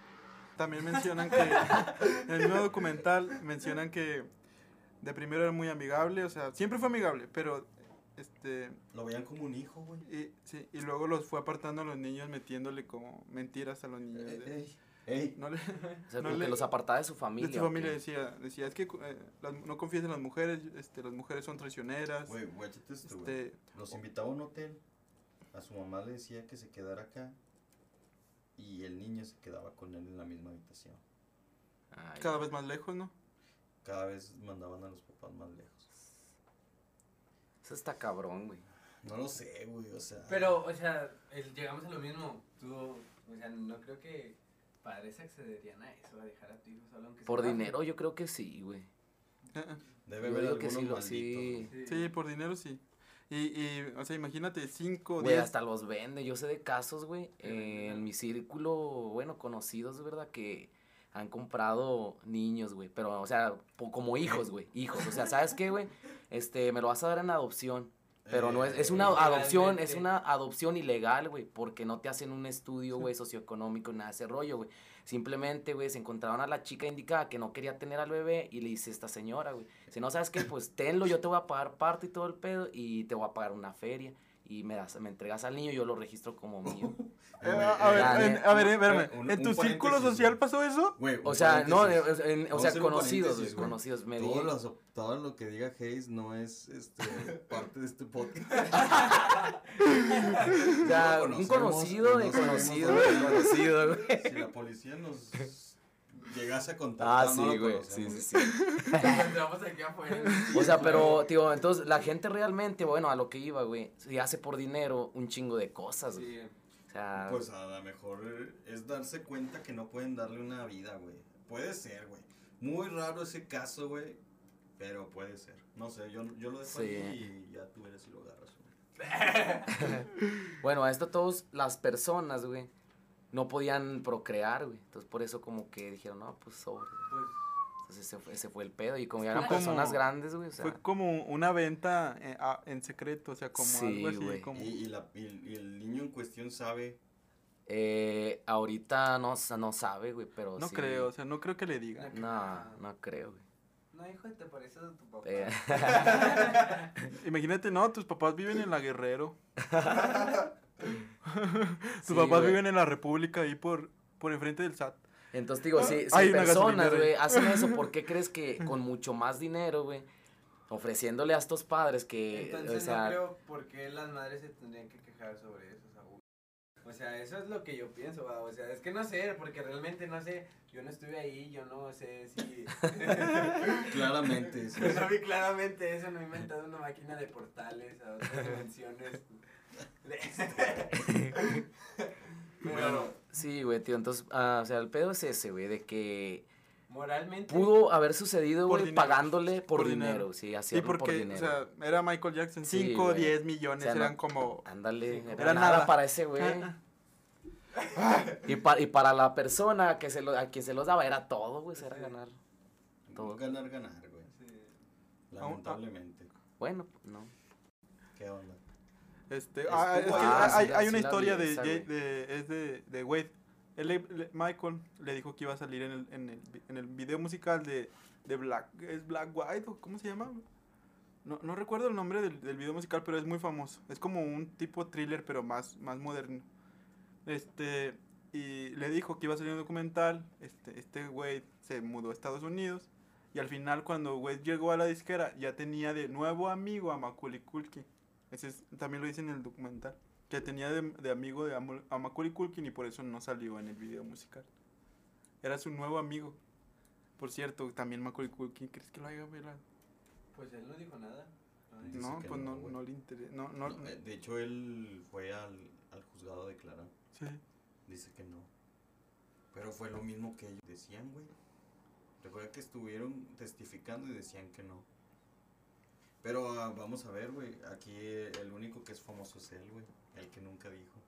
También mencionan que... En el mismo documental mencionan que... De primero era muy amigable, o sea, siempre fue amigable, pero... Este... Lo veían como un hijo, güey. Y, sí, y luego los fue apartando a los niños metiéndole como mentiras a los niños. De- ey, ey. no le, O sea, No como le- que los apartaba de su familia. de su ¿o familia decía, decía, es que eh, las- no confíes en las mujeres, este, las mujeres son traicioneras. Güey, güey. Este, Los invitaba a un hotel, a su mamá le decía que se quedara acá, y el niño se quedaba con él en la misma habitación. Ay, cada vez más lejos, ¿no? Cada vez mandaban a los papás más lejos. Eso está cabrón, güey. No lo sé, güey, o sea... Pero, o sea, el- llegamos a lo mismo. Tú, o sea, no creo que padres accederían a eso, a dejar a tu hijo solo aunque Por sea dinero yo creo que sí, güey. Eh, eh. Debe Yo haber digo que sí, lo- sí. Sí. Por dinero sí. Y, y, o sea, imagínate, 5, Güey, 10. hasta los vende. Yo sé de casos, güey, eh, en mi círculo, bueno, conocidos, ¿verdad? Que han comprado niños, güey. Pero, o sea, po- como hijos, güey. Hijos. O sea, ¿sabes qué, güey? Este, me lo vas a dar en adopción. Pero no es, es una Eh, adopción, es una adopción ilegal, güey, porque no te hacen un estudio, güey, socioeconómico, nada de ese rollo, güey. Simplemente, güey, se encontraron a la chica indicada que no quería tener al bebé y le dice esta señora, güey, si no sabes qué, pues tenlo, yo te voy a pagar parte y todo el pedo y te voy a pagar una feria y me das, me entregas al niño y yo lo registro como mío. Eh, a ver, en- ne- a ver, espérame. un- ¿En tu un círculo social pasó eso? O sea, no, en- o sea, conocidos, güey, paréntesis, güey. conocidos. Me todo, lo, todo lo que diga Hayes no es este, parte de este podcast. o sea, no un conocido de no sabemos conocido, nada. de conocido, güey. Si la policía nos llegase a contactar, Ah, no sí, güey, sí, sí, sí. Aquí afuera. O sea, pero, tío, entonces la gente realmente, bueno, a lo que iba, güey, si hace por dinero un chingo de cosas, güey. Sí. O sea, Pues a lo mejor es darse cuenta que no pueden darle una vida, güey. Puede ser, güey. Muy raro ese caso, güey. Pero puede ser. No sé, yo, yo lo dejo Sí. ahí y ya tú verás si lo agarras. güey. bueno, a esto todos las personas, güey, no podían procrear, güey. Entonces por eso como que dijeron, no, pues sobre. Pues, Entonces ese fue, ese fue el pedo. Y como ya eran como- personas grandes, güey, o sea. Fue como una venta eh, a- en secreto, o sea, como Sí, algo así. güey. Como... Y, y la, y, y el niño en cuestión sabe. Eh, ahorita no, no sabe, güey, pero No sí. creo, o sea, no creo que le diga. No, no creo, güey. no, hijo, te pareces a tu papá. Eh, Imagínate, no, tus papás viven en la Guerrero. tus Sí, papás viven en la República ahí por, por enfrente del SAT. Entonces digo, si, si Hay personas, güey, hacen eso, ¿por qué crees que con mucho más dinero, güey, ofreciéndole a estos padres que, Entonces o sea, no creo por qué las madres se tendrían que quejar sobre esos abusos. O sea, eso es lo que yo pienso, va, o sea, es que no sé, porque realmente no sé, yo no estuve ahí, yo no sé si... Claramente. sí. Yo no vi claramente eso, no he inventado una máquina de portales a otras dimensiones. Pero Bueno, sí, güey, tío, entonces, ah, o sea, el pedo es ese, güey, de que moralmente... pudo haber sucedido, güey, dinero. pagándole por, Por dinero, dinero. sí, Sí, hacerlo por porque, o dinero. sea, era Michael Jackson. Sí, 5, güey. 10 millones, O sea, no- eran como... Ándale, Sí, era, era nada, nada. para ese güey. y, pa- y para la persona que se lo, a quien se los daba era todo, güey, era Sí. ganar. Todo. ganar, ganar, güey. Sí. Lamentablemente. Bueno, no. ¿Qué onda? Este, ah, es que. Ah, hay, sí, hay sí una historia vi de, Jay- es de, de Wade. Él le- le- Michael le dijo que iba a salir en el, en el, en el video musical de, de Black, ¿es Black White o cómo se llama? No, no recuerdo el nombre del, del video musical, pero es muy famoso. Es como un tipo thriller, pero más, más moderno. Este, y le dijo que iba a salir un documental. Este, este Wade se mudó a Estados Unidos. Y al final, cuando Wade llegó a la disquera, ya tenía de nuevo amigo a Macaulay Culkin. Ese es- también lo dice en el documental. Que tenía de, de amigo de a Macaulay Culkin y por eso no salió en el video musical. Era su nuevo amigo. Por cierto, también Macaulay Culkin, ¿crees que lo haya violado? Pues él no dijo nada. No Dice pues no, no, no le interesa. No, no, No, eh, de hecho, él fue al, al juzgado a declarar. sí. Dice que no. Pero fue lo mismo que ellos decían, güey. Recuerda que estuvieron testificando y decían que no. Pero ah, vamos a ver, güey. Aquí el único que es famoso es él, güey. El que nunca dijo.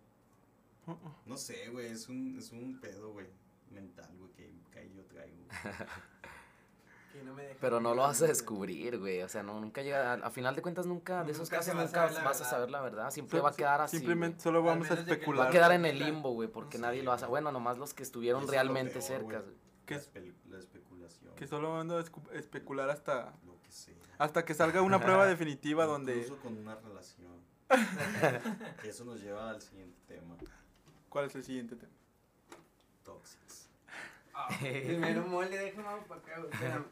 Uh, uh. No sé, güey. Es un, es un pedo, güey. Mental, güey. Que, que yo traigo. que no me deja Pero no lo vas a descubrir, güey. O sea, no, nunca llega. A, a final de cuentas, nunca, de esos casos, a nunca saber la vas a saber la verdad. Siempre So- va a quedar así. Simplemente güey. solo vamos a que especular. Va a quedar en el limbo, güey, porque Sí, nadie lo hace. Bueno, nomás los que estuvieron realmente peor, cerca. güey. ¿Qué La, espe- la especulación. Que solo vamos a especular hasta, Lo que sea. hasta que salga una prueba definitiva donde... Incluso con una relación. Que Eso nos lleva al siguiente tema. ¿Cuál es el siguiente tema? Tóxicos. Ah, Primero mole, déjame para acá, espérame.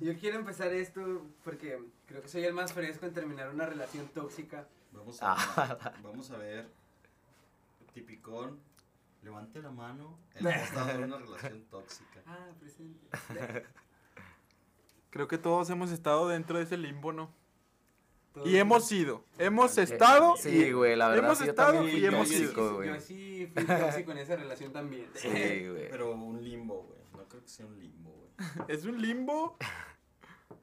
Yo quiero empezar esto porque creo que soy el más fresco en terminar una relación tóxica. Vamos a, vamos a ver. Tipicón. Levante la mano. Él ha estado en una relación tóxica. Ah, presente. Creo que todos hemos estado dentro de ese limbo, ¿no? Todo Y hemos sido. Hemos estado. Sí, y- güey, la verdad hemos sí, yo estado también y hemos yo, sí, güey. yo sí fui tóxico en esa relación también. Sí, güey. Pero un limbo, güey. No creo que sea un limbo, güey. Es un limbo.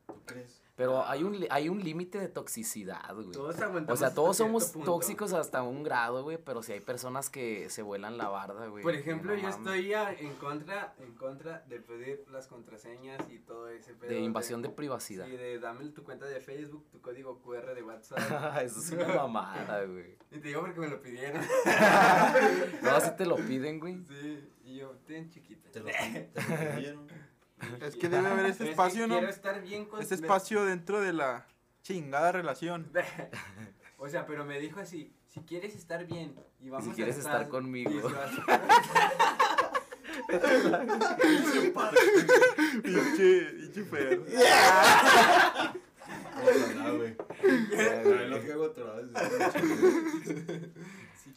¿Tú crees? Pero hay un, li- hay un límite de toxicidad, güey. Todos O aguantamos sea, hasta todos somos punto. tóxicos hasta un grado, güey, pero si hay personas que se vuelan la barda, güey. Por ejemplo, no yo mames. estoy en contra, en contra de pedir las contraseñas y todo ese pedo. De invasión de privacidad. Sí, de dame tu cuenta de Facebook, tu código QR de WhatsApp. Eso es una mamada, güey. y te digo porque me lo pidieron. No, así te lo piden, güey. Sí, y yo, ten chiquita. ¿Te lo, te lo pidieron? Es que debe haber ese Pero es que espacio, ¿no? Quiero estar bien con Ese espacio dentro de la chingada relación. O sea, pero me dijo así, si quieres estar bien y vamos a quieres estar conmigo. y si vas- Pinche, pinche feo. Ojalá, güey. Ay, lo que hago otra vez.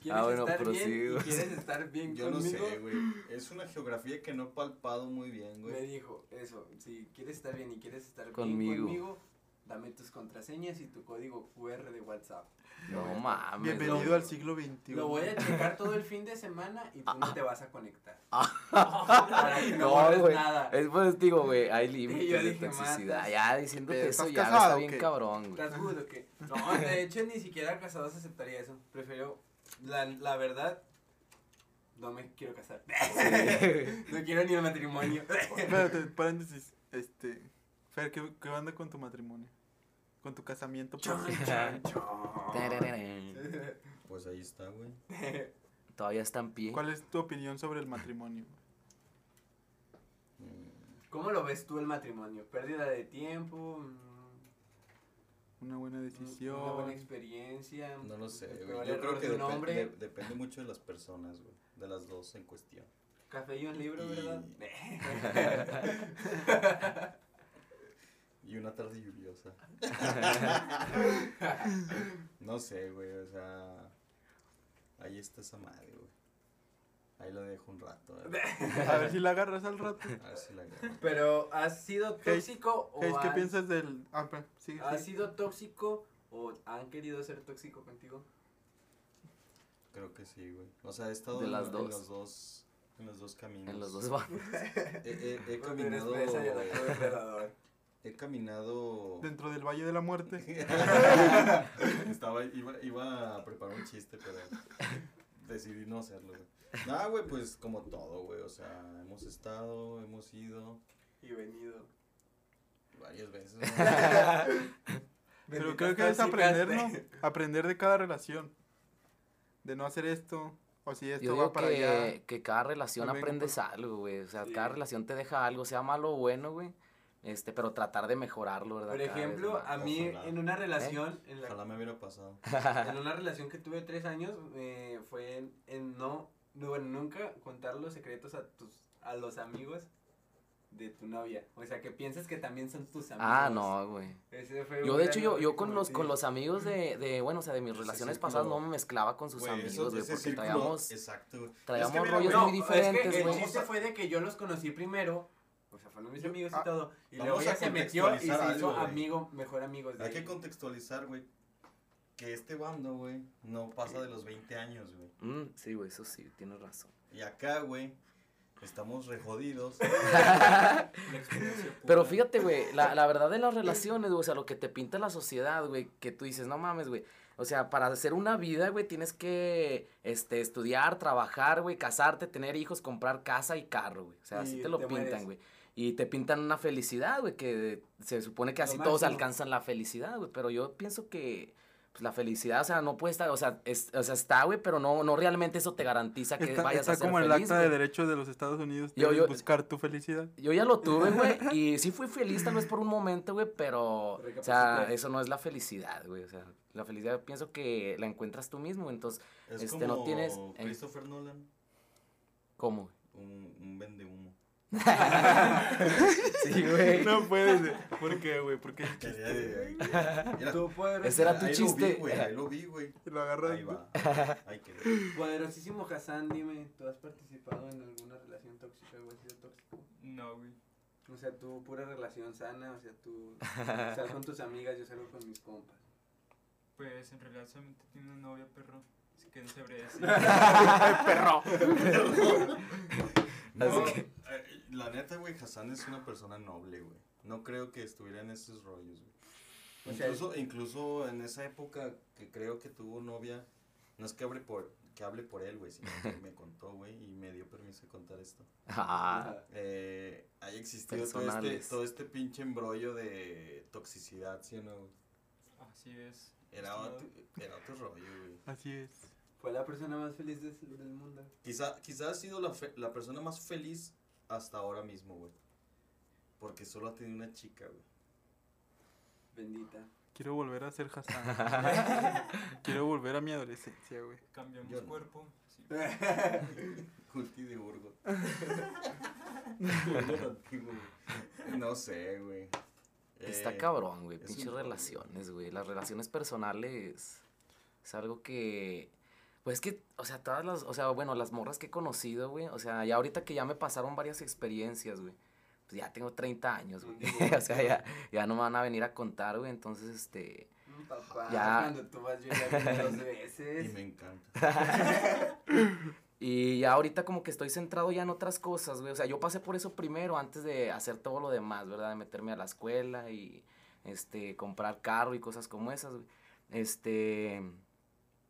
Quieres Ah, bueno, estar bien prosigo. y quieres estar bien Yo no sé, güey. Es una geografía que no he palpado muy bien, Me güey. dijo eso, si quieres estar bien y quieres estar bien Conmigo. dame tus contraseñas y tu código QR de WhatsApp. No mames. Bienvenido Lo- al siglo XXI. Lo voy a checar todo el fin de semana y tú no te vas a conectar. Ah. Para que no, No, güey. nada. Es pues digo, güey, hay límites de toxicidad. Ya diciéndote Pero, eso ¿estás ya casado está bien cabrón, güey. ¿Estás good o qué? No, de hecho ni siquiera casados aceptaría eso. Prefiero, la, la verdad, no me quiero casar. no quiero ni el matrimonio. Espérate, paréntesis. Este. Fer, ¿qué, qué onda con tu matrimonio? Con tu casamiento. Chon, pues. chon, chon. Pues ahí está, güey. Todavía está en pie. ¿Cuál es tu opinión sobre el matrimonio? ¿Cómo lo ves tú el matrimonio? ¿Pérdida de tiempo? Una buena Una decisión. buena experiencia. No lo sé, el güey. Yo creo que de un depe- hombre. de- depende mucho de las personas, güey. De las dos en cuestión. Café y un libro, Y- ¿verdad? Y una tarde lluviosa. no sé, güey, o sea. Ahí está esa madre, güey. Ahí lo dejo un rato. A ver, A ver si la agarras al rato. a ver si la agarro. Pero, ¿has sido Hey, tóxico o Hey, ¿Qué has- piensas del.? Ah, sigue, ¿Has sigue. sido tóxico o han querido ser tóxico contigo? Creo que sí, güey. O sea, he estado De en, las en dos. los dos. En los dos caminos. En los dos bandos. He, he- he caminado. He caminado. Dentro del Valle de la Muerte. Estaba, iba, iba a preparar un chiste, pero decidí no hacerlo, güey. Nah, güey, pues como todo, güey. O sea, hemos estado, hemos ido Y venido. varias veces. ¿no? Pero creo que es aprender, de- ¿no? Aprender de cada relación. De no hacer esto. O si esto Yo va digo allá. que, que cada relación aprendes algo, güey. O sea, Sí. cada relación te deja algo, sea malo o bueno, güey. Este, pero tratar de mejorarlo, ¿verdad? Por ejemplo, a mí Ojalá. en una relación, en, la- Ojalá me hubiera pasado. en una relación que tuve tres años, eh, fue en, en no, no, bueno, nunca contar los secretos a tus, a los amigos de tu novia. O sea, que piensas que también son tus amigos. Ah, no, güey. Ese fue Yo, de hecho, yo, yo con los, con los amigos de, de, bueno, o sea, de mis relaciones círculo- pasadas no me mezclaba con sus Güey, amigos, güey, porque círculo- traíamos, Exacto, güey. traíamos Es que mira, rollos güey, muy No, es que diferentes, el güey. chiste fue de que yo los conocí primero. O sea, fueron mis Yo- amigos ah, y todo. Y luego ya se metió y se hizo algo, amigo, mejor amigo de Hay que contextualizar, güey, que este bando, güey, no pasa de los 20 años, güey. Mm, sí, güey, eso sí, tienes razón. Y acá, güey, estamos rejodidos. Pero fíjate, güey, la, la verdad de las relaciones, güey, o sea, lo que te pinta la sociedad, güey, que tú dices, no mames, güey. O sea, para hacer una vida, güey, tienes que este, estudiar, trabajar, güey, casarte, tener hijos, comprar casa y carro, güey. O sea, así te lo te pintan, mueres. güey. Y te pintan una felicidad, güey, que se supone que así todos alcanzan la felicidad, güey. Pero yo pienso que, pues, la felicidad, o sea, no puede estar, o sea, es- o sea está, güey, pero no, no realmente eso te garantiza que Está, vayas está a ser como el acta de derechos de los Estados Unidos. Yo- buscar tu felicidad. Yo ya lo tuve, güey, y sí fui feliz tal vez por un momento, güey, pero, o sea, eso no es la felicidad, güey, o sea, la felicidad pienso que la encuentras tú mismo, entonces, Es Este, como no tienes- eh. Christopher Nolan, ¿cómo? un, un vende humo. Sí, güey. No puedes. ¿Por qué, güey? ¿Por qué? De- Mira, Tu poder- Ese era tu ahí chiste. Lo vi, güey, ahí lo vi, güey. Lo agarras. Ahí va. Ahí quedó. Poderosísimo Hassan, dime, ¿tú has participado en alguna relación tóxica o has sido tóxico? No, güey. O sea, tu pura relación sana, o sea, tú sal con tus amigas, yo salgo con mis compas. Pues en realidad solamente tiene una novia, perro. Así que no se habría decir. Perro. No, Así que- eh, la neta, güey, Hassan es una persona noble, güey. No creo que estuviera en esos rollos, güey. O sea, Incluso, incluso en esa época que creo que tuvo novia, no es que hable por, que hable por él, güey, sino que me contó, güey, y me dio permiso de contar esto. Ah, Eh, haya existido todo este, todo este pinche embrollo de toxicidad, ¿sí o no? Así es. Era otro, era otro rollo, güey. Así es. Fue la persona más feliz del mundo. Quizá, quizá ha sido la, fe- la persona más feliz hasta ahora mismo, güey. Porque solo ha tenido una chica, güey. Bendita. Quiero volver a ser Hassan. Quiero volver a mi adolescencia, güey. Cambiamos Yo no. cuerpo. sí. Culti de Burgos. no sé, güey. está Eh, cabrón, güey. es Pinches relaciones, güey. Las relaciones personales es algo que. Pues es que, o sea, todas las. O sea, bueno, las morras que he conocido, güey. O sea, ya ahorita que ya me pasaron varias experiencias, güey. Pues ya tengo 30 años, güey. o sea, ya, ya no me van a venir a contar, güey. Entonces, este. Papá, Ya. cuando tú vas yo ya dos Y veces. me encanta. Y ya ahorita como que estoy centrado ya en otras cosas, güey. O sea, yo pasé por eso primero antes de hacer todo lo demás, ¿verdad? De meterme a la escuela y, este, comprar carro y cosas como esas, güey. Este...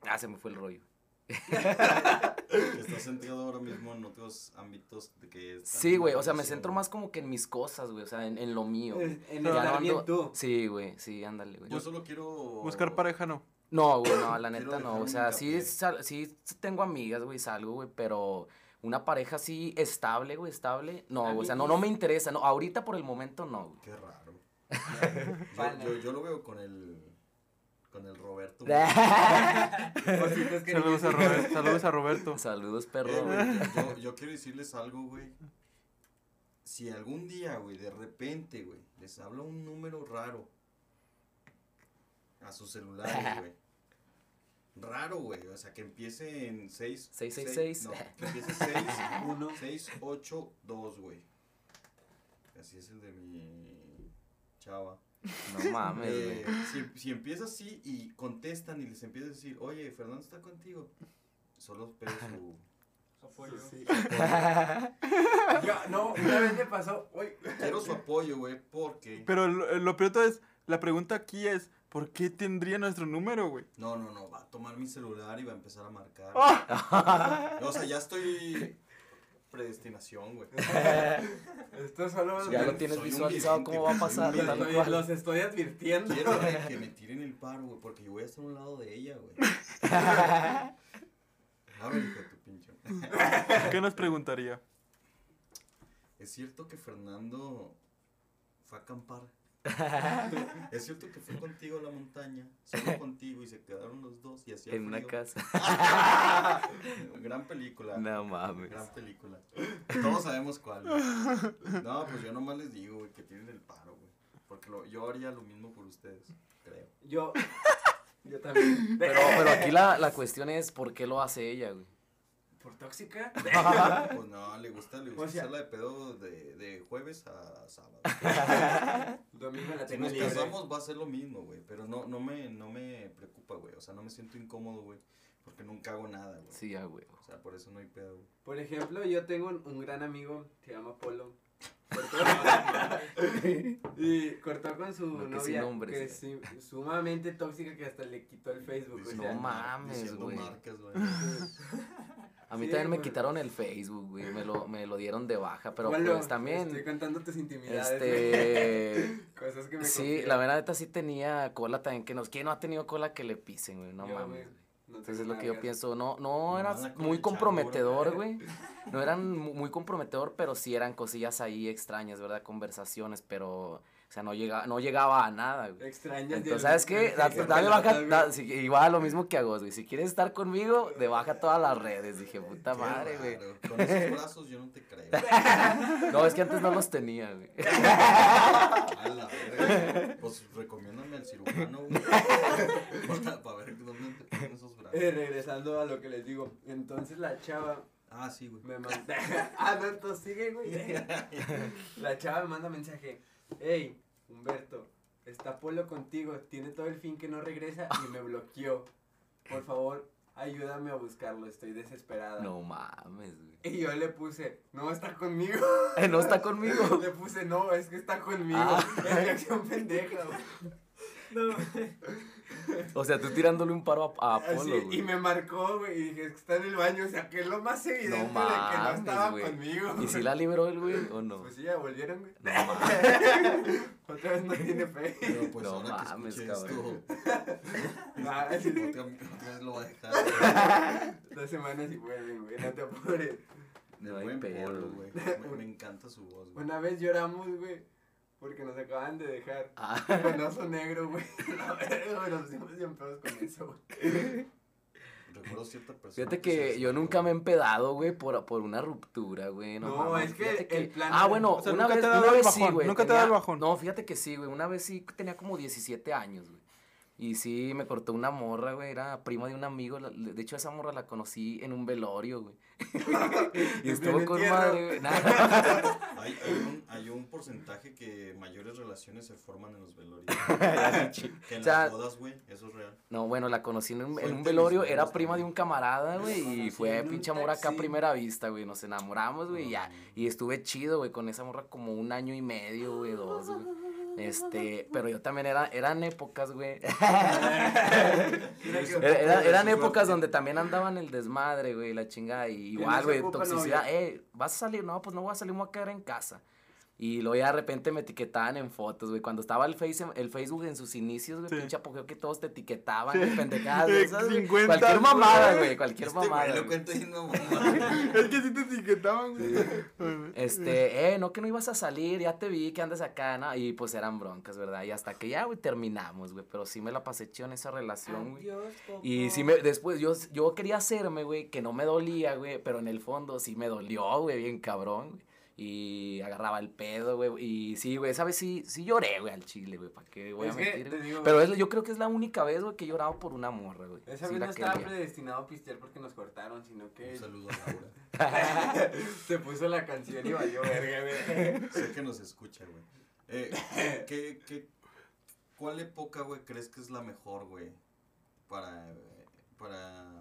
Ah, se me fue el rollo. Estás centrado ahora mismo en otros ámbitos de que Sí, güey, o sea, me centro más como que en mis cosas, güey. O sea, en, en lo mío. En no ando- tú. Sí, güey, sí, ándale, güey. Yo solo quiero... Buscar pareja no. No, güey, no, la neta no. O sea, sí, sal- sí tengo amigas, güey, salgo, güey, pero una pareja así estable, güey, estable. No, güey, o sea, no, no me interesa. No, ahorita por el momento no, güey. Qué raro. Yo, yo lo veo con el... Con el Roberto. Saludos a. Roberto. Saludos a Roberto. Saludos, Eh, perro. güey, güey. yo, yo quiero decirles algo, güey. Si algún día, güey, de repente, güey, les habla un número raro a sus celulares, güey. Raro, güey. O sea, que empiece en 6. 666. No, que empiece 6, Uno. 6, 8, 2, güey. Así es el de mi chava. No mames, Eh, si, si empieza así y contestan y les empieza a decir, oye, Fernando está contigo, solo espero su... Su apoyo. Sí. Yo, no, una vez me pasó. Uy. Quiero su apoyo, güey, porque... Pero lo, lo peor todo es, la pregunta aquí es, ¿por qué tendría nuestro número, güey? No, no, no, va a tomar mi celular y va a empezar a marcar. ¡Ah! O sea, ya estoy... Predestinación, güey. Esto solo. Ya lo tienes visualizado cómo va a pasar, Los estoy, cual. los estoy advirtiendo. Quiero que me tiren el paro, güey, porque yo voy a estar a un lado de ella, güey. A ver, hijo de tu pinche. ¿Qué nos preguntaría? ¿Es cierto que Fernando fue a acampar? ¿Es cierto que fue contigo a la montaña? Solo contigo y se quedaron los dos y hacía En una casa. Gran película. No mames. Gran película. Todos sabemos cuál. güey. No, pues yo nomás les digo, güey, que tienen el paro, güey. Porque lo- yo haría lo mismo por ustedes, creo. Yo. Yo también. Pero, pero aquí la, la cuestión es por qué lo hace ella, güey. ¿Por tóxica? Pues no, le gusta, le gusta O sea- hacerla de pedo de, de jueves a sábado. Domingo la Si tengo nos libre. casamos va a ser lo mismo, güey. Pero no, no, me, no me preocupa, güey. O sea, no me siento incómodo, güey. Porque nunca hago nada, güey. Sí, ya, güey. O sea, por eso no hay pedo, güey. Por ejemplo, yo tengo un, un gran amigo, se llama Polo. Cortó, y cortó con su No, que novia, nombres, que eh. es sí- sumamente tóxica, que hasta le quitó el Facebook. o Diciendo sea, no mames, güey. marcas, güey. A mí Sí, también me güey. quitaron el Facebook, güey. Me lo, me lo dieron de baja. Pero pues también. Estoy contando tus intimidades. Este. Cosas que me Sí, confían. la verdad neta sí tenía cola también que nos. ¿Quién no ha tenido cola que le pisen, güey? No Yo, mames. güey, güey. no Entonces es lo que yo pienso. No, no era muy comprometedor, güey. No eran mu- muy comprometedor, pero sí eran cosillas ahí extrañas, ¿verdad? Conversaciones, pero. O sea, no llegaba, no llegaba a nada, güey. Extrañas. Entonces, ¿sabes qué? Dale baja, da- sí, igual lo mismo que hago, güey. Si quieres estar conmigo, de baja todas las redes. Dije, puta Qué madre, güey. Con esos brazos yo no te creo. No, es que antes no los tenía, güey. A la verga. Pues recomiéndame al cirujano, güey. Para, para ver dónde te ponen esos brazos. Eh, regresando a lo que les digo. Entonces la chava Ah, sí, güey. me manda. ah, no, entonces sigue, güey. La chava me manda mensaje. Hey, Humberto, está Polo contigo, tiene todo el fin que no regresa y me bloqueó. Por favor, ayúdame a buscarlo, estoy desesperada. No mames, güey. Y yo le puse, no está conmigo. Eh, no está conmigo. Le puse, no, es que está conmigo. Ah. Es reacción pendeja, güey. No, O sea, tú tirándole un paro a, a Así, Apolo, güey. y me marcó, güey, y dije, es que está en el baño, o sea, que es lo más evidente de que no estaba conmigo. ¿Y si la liberó el güey o no? Pues sí, ya volvieron, güey. No mames. Otra vez no tiene fe. Pero pues No ahora que mames, escuche cabrón. esto, Ah, otra, otra vez lo va a dejar. Dos semanas y vuelven, güey, no te apures. De No hay buen pedo, polo, güey. güey. Me, me encanta su voz, güey. Una vez lloramos, güey, porque nos acaban de dejar. Ah, Un Penoso negro, güey. La verga, güey, nos pusimos bien pedos con eso, güey. Recuerdo cierta persona. Fíjate que yo nunca me he empedado, güey, por, por una ruptura, güey. No, No, es que el plan Ah, bueno, O sea, una vez, una vez sí, güey. nunca te ha dado el bajón. No, fíjate que sí, güey. Una vez sí tenía como 17 años, güey. Y sí, me cortó una morra, güey. Era prima de un amigo. De hecho, esa morra la conocí en un velorio, güey. y estuvo con madre, güey. Hay, hay, un, hay un porcentaje que mayores relaciones se forman en los velorios. que en O sea, las bodas, güey, eso es real. No, bueno, la conocí en un, en un velorio, era prima de un camarada, güey, y fue pinche amor acá a primera vista, güey, nos enamoramos, güey, y ya, No. y estuve chido, güey, con esa morra como un año y medio, güey, dos, güey, este, pero yo también era, eran épocas, güey, Era- eran épocas donde también andaban el desmadre, güey, la chingada, y igual, güey, toxicidad, eh, ¿vas a salir? No, pues no voy a salir, me voy a quedar en casa. Y luego ya de repente me etiquetaban en fotos, güey. Cuando estaba el, face, el Facebook en sus inicios, güey, Sí. pinche apogeo que todos te etiquetaban, Sí. güey, pendejadas, Eh, esas, güey. 50, Cualquier mamada, güey. cualquier Este mamada. güey lo. Es que sí te etiquetaban, güey. Este, eh, no que no ibas a salir, ya te vi que andas acá, ¿no? Y pues eran broncas, ¿verdad? Y hasta que ya, güey, terminamos, güey. Pero sí me la pasé chido en esa relación, güey. Y sí me, después, yo, yo quería hacerme, güey, que no me dolía, güey, pero en el fondo sí me dolió, güey, bien cabrón, güey. Y agarraba el pedo, güey, y sí, güey, esa vez sí, sí lloré, güey, al chile, güey, ¿para qué voy Es a que, mentir, digo, Pero es, yo creo que es la única vez, güey, que he llorado por una morra, güey. Esa Sí vez no estaba quería. predestinado a pistear porque nos cortaron, sino que Un saludo a Laura. se puso la canción y valió verga, güey. Sé que nos escucha, güey. Eh, ¿qué, qué, ¿Cuál época, güey, crees que es la mejor, güey? Para, eh, para,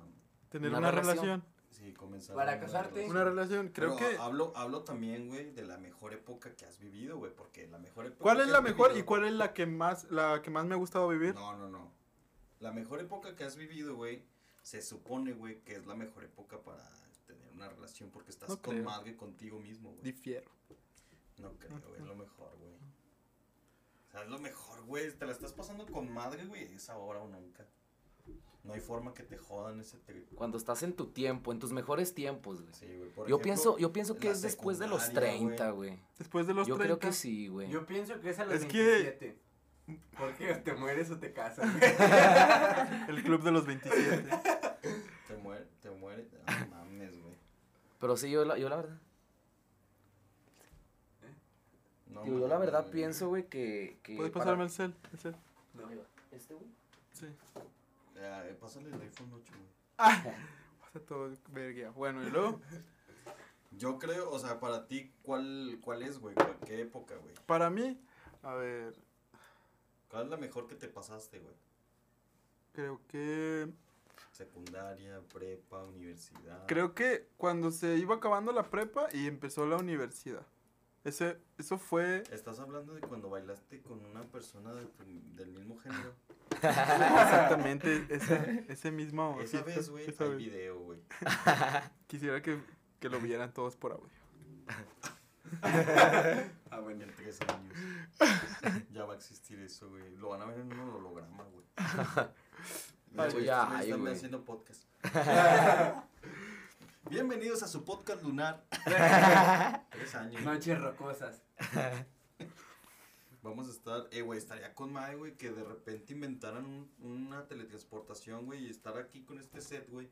Tener Una una, relación. relación. Sí, comenzar. Para casarte. Una relación. Creo Pero que. Hablo, hablo también, güey, de la mejor época que has vivido, güey, porque la mejor época ¿Cuál que es la has mejor y cuál es la que más, la que más me ha gustado vivir? No, no, no. La mejor época que has vivido, güey, se supone, güey, que es la mejor época para tener una relación porque estás No con madre contigo mismo, güey. Difiero. No creo, güey, es lo mejor, güey. O sea, es lo mejor, güey. Te la estás pasando con madre, güey, es ahora o nunca. No hay forma que te jodan ese trip. Cuando estás en tu tiempo, en tus mejores tiempos, güey. Sí, güey. Por Yo ejemplo, pienso, yo pienso que es después de los secundaria, 30, güey. Después de los Yo 30. creo que sí, güey. Yo pienso que es a los Es que- 27. Porque te mueres o te casas. El club de los 27. Te muere, te muere. Ah, mames, güey. Pero sí, yo la, yo la verdad. No, Digo, yo la verdad pienso, güey, que, que ¿Puedes para- pasarme el cel? El cel. No. Este, güey. Sí. Eh, pásale el iPhone 8, güey. Pasa todo verga. Bueno, y luego, Yo creo, o sea, para ti, ¿cuál, cuál es, güey? ¿Cuál- ¿Qué época, güey? para mí, a ver, ¿Cuál es la mejor que te pasaste, güey? creo que. Secundaria, prepa, universidad. Creo que cuando se iba acabando la prepa y empezó la universidad. Ese, eso fue. ¿Estás hablando de cuando bailaste con una persona de tu- del mismo género? Exactamente ese, ese mismo. Esa sí, vez, güey, vez. video, güey. Quisiera que, que lo vieran todos por audio. Ah, bueno. En tres años. ya va a existir eso, güey. Lo van a ver en un holograma, güey. Ay, ya, ay, están haciendo podcast. Bienvenidos a su podcast lunar. tres años. Noches rocosas. Vamos a estar, eh, güey, estaría con madre, güey, que de repente inventaran un- una teletransportación, güey, y estar aquí con este set, güey.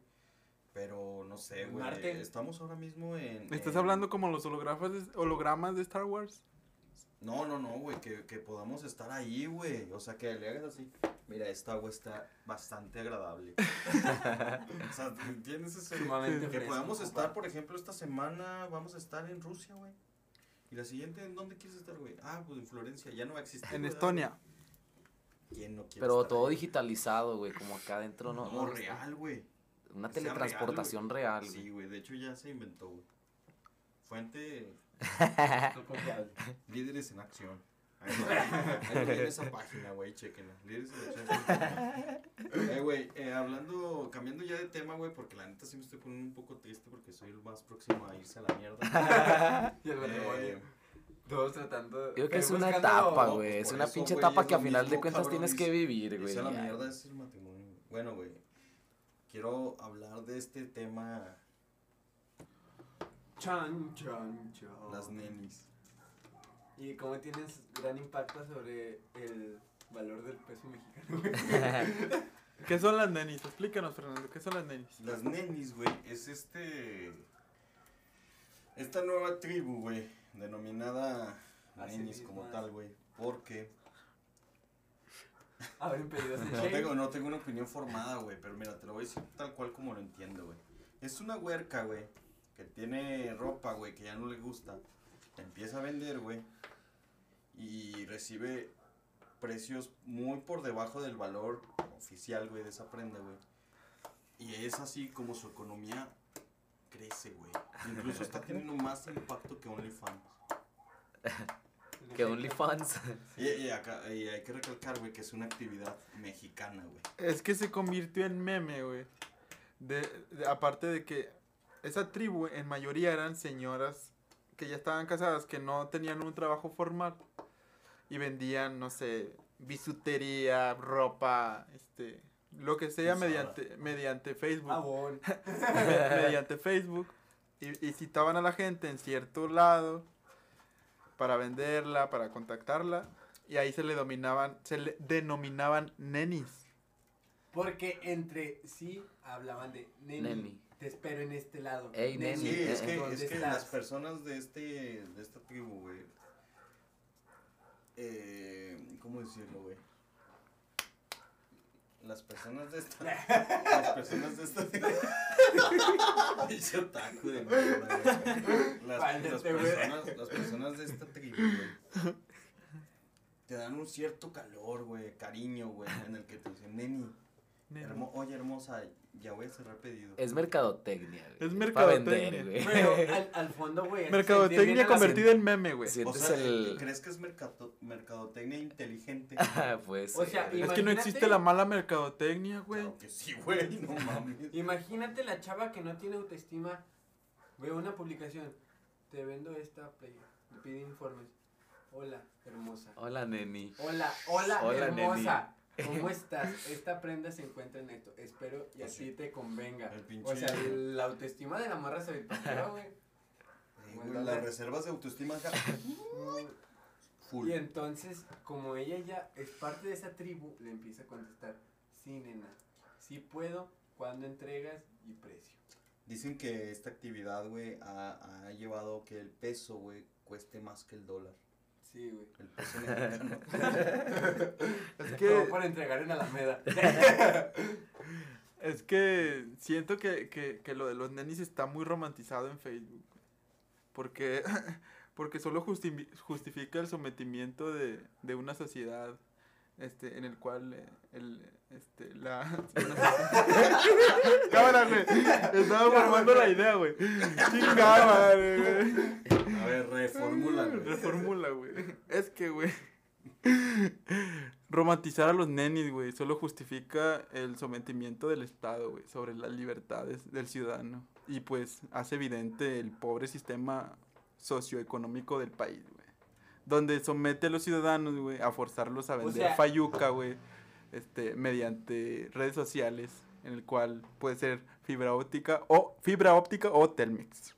Pero no sé, güey. Marte. Estamos ahora mismo en. ¿Estás en- hablando como los hologramas de, hologramas de Star Wars? No, no, no, güey, que, que podamos estar ahí, güey. O sea, que le hagas así. Mira, esta agua está bastante agradable. o sea, ¿entiendes ese? Sumamente Que fresco, podamos estar, por ejemplo, esta semana vamos a estar en Rusia, güey. Y la siguiente, ¿en dónde quieres estar, güey? Ah, pues en Florencia, ya no va a existir. En ¿verdad, Estonia. ¿Quién no quiere Pero estar todo ahí? digitalizado, güey, como acá adentro, ¿no? No, ¿no? real, güey. Una Que sea real, teletransportación real, güey. Sí, güey, de hecho ya se inventó, güey. Fuente. Líderes en Acción. Ahí esa página, güey, chequenla. Líderes. Eh, güey, eh, hablando, cambiando ya de tema, güey, porque la neta sí me estoy poniendo un poco triste porque soy el más próximo a irse a la mierda. Y el matrimonio. Eh, Todos tratando. Creo que es una etapa, no, güey. pues es una eso, pinche etapa que a final de cuentas cabrón, tienes que vivir, güey. irse a la mierda es el matrimonio. Bueno, güey, quiero hablar de este tema, Chan, chan, chan. las nenis. Y cómo tienes gran impacto sobre el valor del peso mexicano, güey. ¿Qué son las nenis? Explícanos, Fernando, ¿qué son las nenis? Las nenis, güey, es este. Esta nueva tribu, güey, denominada Así nenis como tal, güey. Porque. Pedidos de No tengo, no tengo una opinión formada, güey, pero mira, te lo voy a decir tal cual como lo entiendo, güey. Es una huerca, güey, que tiene ropa, güey, que ya no le gusta. Empieza a vender, güey, y recibe precios muy por debajo del valor oficial, güey, de esa prenda, güey. Y es así como su economía crece, güey. Incluso está teniendo más impacto que OnlyFans. Que OnlyFans. Y, y acá, y hay que recalcar, güey, que es una actividad mexicana, güey. Es que se convirtió en meme, güey. De, de- aparte de que esa tribu en mayoría eran señoras que ya estaban casadas, que no tenían un trabajo formal y vendían, no sé, bisutería, ropa, este, lo que sea mediante, mediante Facebook. Abón. mediante Facebook y, y citaban a la gente en cierto lado para venderla, para contactarla y ahí se le dominaban, se le denominaban nenis. Porque entre sí hablaban de neni. Neni. Te espero en este lado. Ey, neni. Sí, es que, ¿dónde es que las personas de este de esta tribu, güey. Eh, ¿Cómo decirlo, güey? Las personas de esta. las personas de esta. Dice otaku de mierda, güey. Las, personas, las personas de esta tribu, güey. Te dan un cierto calor, güey, cariño, güey, en el que te dicen, neni, Neni. hermo- oye hermosa, ya voy a cerrar pedido. Es mercadotecnia, güey. Es mercadotecnia. vender, güey. Pero al, al fondo, güey. es Mercadotecnia convertida en meme, güey. O Sientes sea, el- ¿crees que es mercato- mercadotecnia inteligente? pues. O sea. Es que no existe la mala mercadotecnia, güey. Claro que sí, güey, no mames. Imagínate la chava que no tiene autoestima. Veo una publicación. Te vendo esta playa. Me pide informes. Hola, hermosa. Hola, neni. Hola, hola, Hola, hermosa. ¿Cómo estás? Esta prenda se encuentra en esto. Espero y a Pues ti sí. te convenga. El pinche- O sea, la autoestima de la morra se ve güey. Güey, Las reservas de autoestima acá, full. Y entonces, como ella ya es parte de esa tribu, le empieza a contestar, sí, nena, sí puedo, cuando entregas y precio. Dicen que esta actividad, güey, ha, ha llevado que el peso, güey, cueste más que el dólar. Sí, güey. El peso mexicano. Es Todo que, por entregar en Alameda. es que siento que, que, que lo de los nenis está muy romantizado en Facebook. Porque, porque solo justi- justifica el sometimiento de, de una sociedad este, en el cual eh, el, este, la... Cámara, güey. Estaba formando la idea, güey. Chingada, madre, güey. A ver, reformula, güey. Reformula, güey. Es que, güey. Romantizar a los nenis, güey, solo justifica el sometimiento del Estado, güey, sobre las libertades del ciudadano. Y pues hace evidente el pobre sistema socioeconómico del país, güey. Donde somete a los ciudadanos, güey, a forzarlos a vender sea- fayuca, güey, este, mediante redes sociales, en el cual puede ser fibra óptica o fibra óptica o Telmex.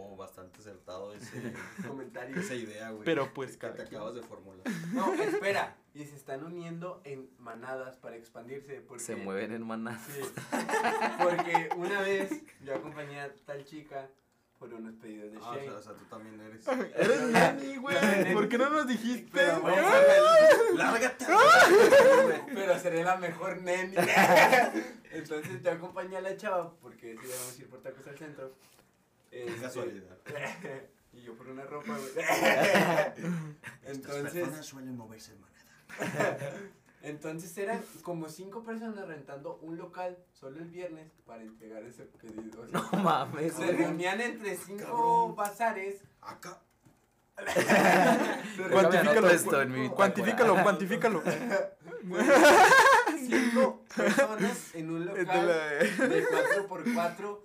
Oh, bastante acertado ese, Comentario. esa idea, güey. Pero, pues, que te acabas de formular. No, espera. Y se están uniendo en manadas para expandirse. Porque, Se mueven en maná. Sí. Porque una vez yo acompañé a tal chica por unos pedidos de Ah, o Shane. sea, o sea, tú también eres. Eres neni, güey. ¿Por qué no nos dijiste? Pero, güey, ¡Lárgate! Pero seré la mejor neni. Entonces yo acompañé a la chava porque a ir por tacos al centro. Qué Este, casualidad. Y yo por una ropa, güey. Estas Entonces, personas suelen moverse en manada. Entonces eran como cinco personas rentando un local solo el viernes para entregar ese pedido. O sea, No mames, se reunían entre cinco Cabrón. bazares. Acá. Cuantifícalo, esto en mi Cuantifícalo, cuantifícalo. Cinco personas en un local de 4x4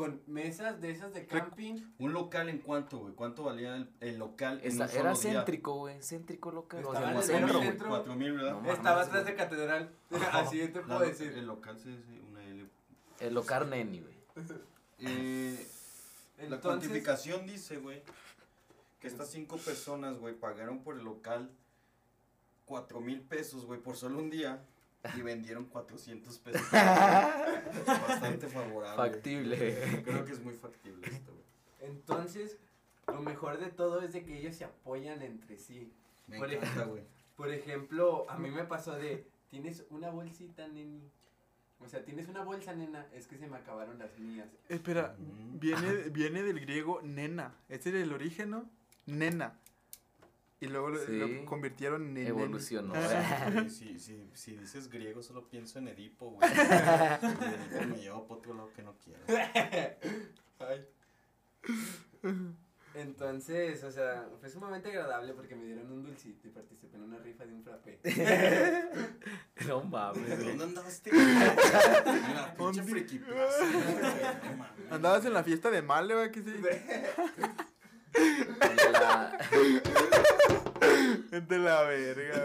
con mesas de esas de camping. Un local en cuánto, güey. ¿Cuánto valía el, el local en Esta- un era solo céntrico, güey. Céntrico local. O Estaba sea, en el centro, mero güey. centro. Cuatro mil, ¿verdad? No Estaba atrás de catedral. Así te puedo lo- decir. El local sí es una L. El local neni, güey. Eh, la cuantificación dice, güey, que estas cinco personas, güey, pagaron por el local cuatro mil pesos, güey, por solo un día y vendieron 400 pesos. Bastante favorable. Factible. Creo que es muy factible esto, güey. entonces, lo mejor de todo es de que ellos se apoyan entre sí. Me Por encanta, güey. Por ejemplo, a mí me pasó de, tienes una bolsita, neni. O sea, tienes una bolsa, nena, es que se me acabaron las mías. Espera, Ujú. viene, viene del griego nena. Ese era el origen, ¿no? Nena. Y luego lo, Sí. lo convirtieron en. Evolucionó. Sí, sí, sí, si dices griego solo pienso en Edipo, güey. Edipo me lleva por otro lado que no quiero. Ay. Entonces, o sea, fue sumamente agradable porque me dieron un dulcito y participé en una rifa de un frappé. No mames, güey. ¿Dónde andabas, este güey? En la pinche friki plaza. Andabas en la fiesta de Male, güey, que sí. La- De la verga.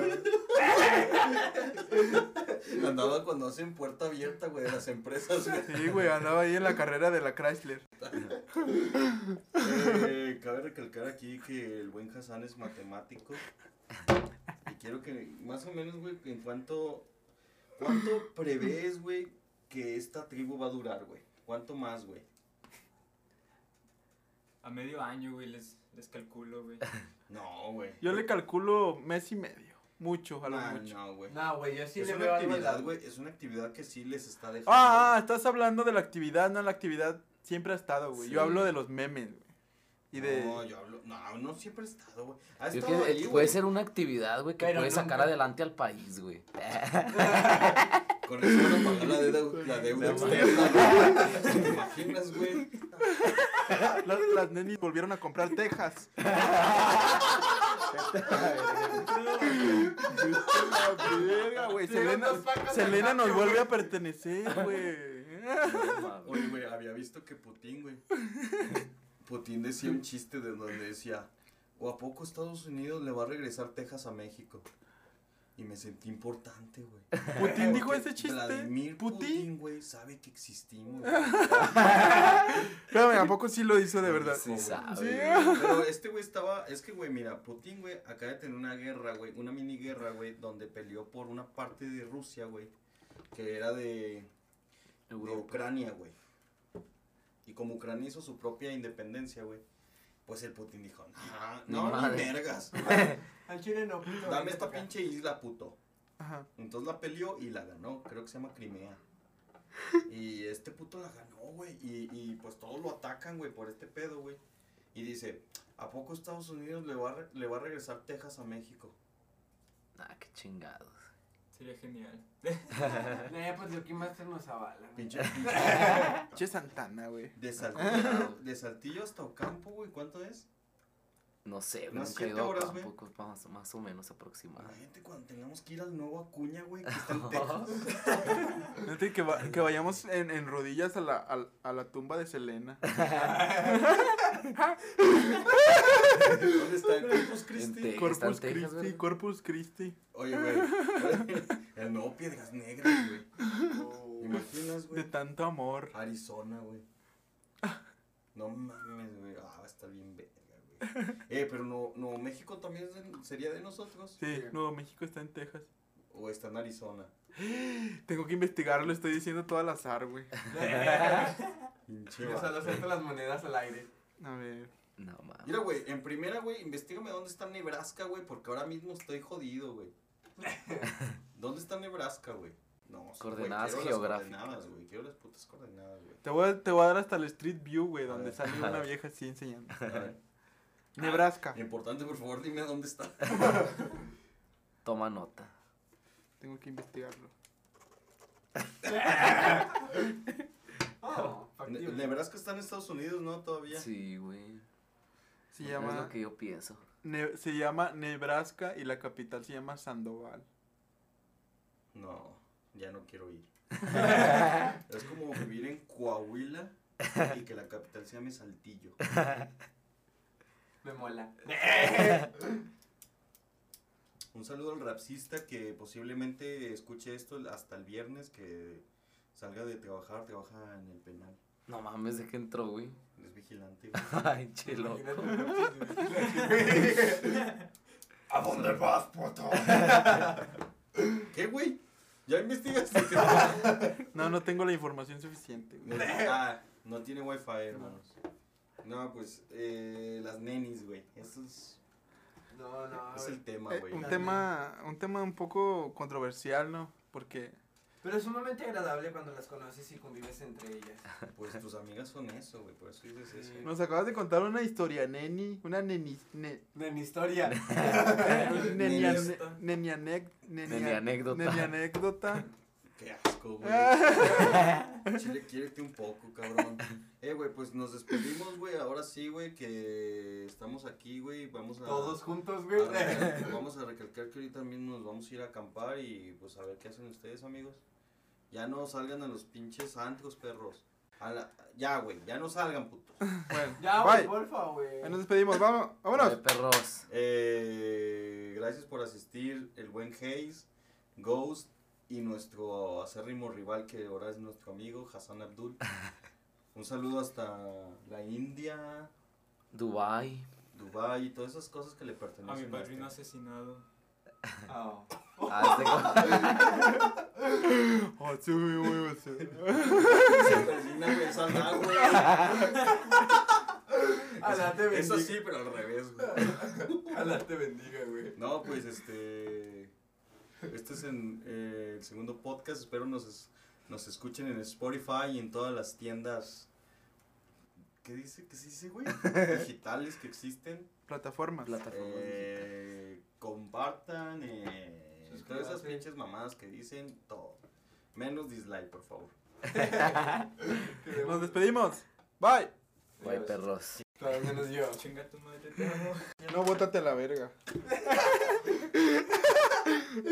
Andaba cuando hacen puerta abierta, güey, de las empresas, güey. Sí, güey, andaba ahí en la carrera de la Chrysler. Eh, cabe recalcar aquí que el buen Hassan es matemático. Y quiero que, más o menos, güey, en cuánto, cuánto prevés, güey, que esta tribu va a durar, güey. ¿Cuánto más, güey? A medio año, güey, les, les calculo, güey. No, güey. Yo le calculo mes y medio. Mucho, a lo Nah, mucho. no, güey. No, güey, yo sí es le una veo actividad, güey, es una actividad que sí les está dejando. Ah, ah, estás hablando de la actividad, no la actividad siempre ha estado, güey. Sí. Yo hablo de los memes, güey. Y de... No, yo hablo, no, no siempre he estado, güey. Ha estado que ahí, puede güey. ser una actividad, güey, que Pero puede sacar adelante al país, güey. Con eso a pagar la deuda, la deuda No externa, güey. ¿Te imaginas, güey? Las, las nenis volvieron a comprar Texas. La verga, güey. Selena, Selena nos vuelve a pertenecer, güey. Oye, güey, había visto que Putin, güey. Putin decía un chiste de donde decía, ¿o a poco Estados Unidos le va a regresar Texas a México? Y me sentí importante, güey. ¿Putin dijo ese chiste? Vladimir ¿Putin? Putin, güey, sabe que existimos. güey. Espérame, ¿a poco sí lo hizo de verdad? Sí sabe, Sí. Pero este güey estaba, es que güey, mira, Putin, güey, acaba de tener una guerra, güey, una mini guerra, güey, donde peleó por una parte de Rusia, güey, que era de, de. Ucrania, güey. Y como Ucrania hizo su propia independencia, güey, pues el Putin dijo, nah, Ni no, ni madre". vergas, Al chile no, puto, dame esta pinche isla, puto. Ajá. Entonces la peleó y la ganó, creo que se llama Crimea. Y este puto la ganó, güey, y, y pues todos lo atacan, güey, por este pedo, güey. Y dice, ¿a poco Estados Unidos le va a, le va a regresar Texas a México? Ah, qué chingados. Sería genial. Eh, pues yo quién más nos avala. güey. Pinche, pinche Che Santana, güey. de, Saltillo, de Saltillo hasta Ocampo, güey, ¿cuánto es? No sé, Unas nunca he ido horas, campo, más, más o menos aproximado. Imagínate cuando tengamos que ir al nuevo Acuña, güey, que está en Texas. Fíjate que, va- que vayamos en, en rodillas a la, a, a la tumba de Selena. ¿Dónde está el Corpus En Christi? Corpus Christi. Corpus Christi. Oye, güey, el nuevo Piedras Negras, güey. Oh. ¿Imaginas, De güey? tanto amor. Arizona, güey. No mames, güey. Ah, va a estar bien güey. Eh, pero no, no, México también de- sería de nosotros. Sí, Nuevo México está en Texas. O está en Arizona. Tengo que investigarlo, estoy diciendo todo al azar, güey. Vato. solo suelto las monedas al aire. A ver. No mames. Mira, güey, en primera, güey, investigame dónde está Nebraska, güey, porque ahora mismo estoy jodido, güey. ¿Dónde está Nebraska, güey? No, Coordenadas las geográficas. coordenadas, güey. Quiero las putas coordenadas, güey. Te voy, a, te voy a dar hasta el Street View, güey, donde ver. sale una vieja así enseñando. A ver. Nebraska. Importante, por favor, dime dónde está. Toma nota. tengo que investigarlo. Oh. Nebraska está en Estados Unidos, ¿no? Todavía. Sí, güey. Se Es llama, lo que yo pienso. Ne- se llama Nebraska y la capital se llama Sandoval. No, ya no quiero ir. es como vivir en Coahuila y que la capital se llame Saltillo. Me mola. Un saludo al rapsista que posiblemente escuche esto hasta el viernes que salga de trabajar, trabaja en el penal. No mames, ¿de qué entró, güey? Es vigilante. güey. Ay, chelo. ¿A dónde vas, puto? ¿Qué, güey? ¿Ya investigaste? No, no tengo la información suficiente. güey. ah, no tiene wifi, hermanos. No, pues, eh, las nenis, güey. Eso es, No, no. es el tema, Eh, güey. un tema, un tema un poco controversial, ¿no? Porque Pero es sumamente agradable cuando las conoces y convives entre ellas. Pues tus amigas son eso, güey. Por eso dices eso. Sí. nos acabas de contar una historia, neni, una neni, ne, De mi historia. neni, Anécdota. neni, anec- neni- Neni anécdota. Qué asco, güey. Chile, quiérete un poco, cabrón. Eh, güey, pues nos despedimos, güey. Ahora sí, güey, que estamos aquí, güey. Vamos a. Todos juntos, a güey. recalcar- vamos a recalcar que ahorita mismo nos vamos a ir a acampar y pues a ver qué hacen ustedes, amigos. Ya no salgan a los pinches antros, perros. A la- Ya, güey, ya no salgan, putos. Bueno, Ya, güey, porfa, güey. Nos despedimos, vamos, vámonos. perros. Eh, gracias por asistir, el buen Hayes, Ghost y nuestro acérrimo rival que ahora es nuestro amigo Hassan Abdul. Un saludo hasta la India, Dubai. Dubai y todas esas cosas que le A mi pertenecen. padrino este- asesinado. Oh. Ah, este Oh, sí, sí. Se persina, esa da, güey. Alá te bendiga. Eso sí, pero al revés, güey. Alá te bendiga, güey. No, pues este. Este es en, eh, el segundo podcast. Espero nos, es- nos escuchen en Spotify y en todas las tiendas. ¿Qué dice? ¿Qué se dice, güey? Digitales que existen. Plataformas. Plataforma Eh, compartan. Eh, todas esas pinches mamadas que dicen. Todo. Menos dislike, por favor. Nos despedimos. Bye. Bye, perros. Todos menos yo. Chinga tu madre, te amo. No, bótate a la verga. Es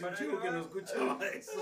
un chico que no escuchaba eso.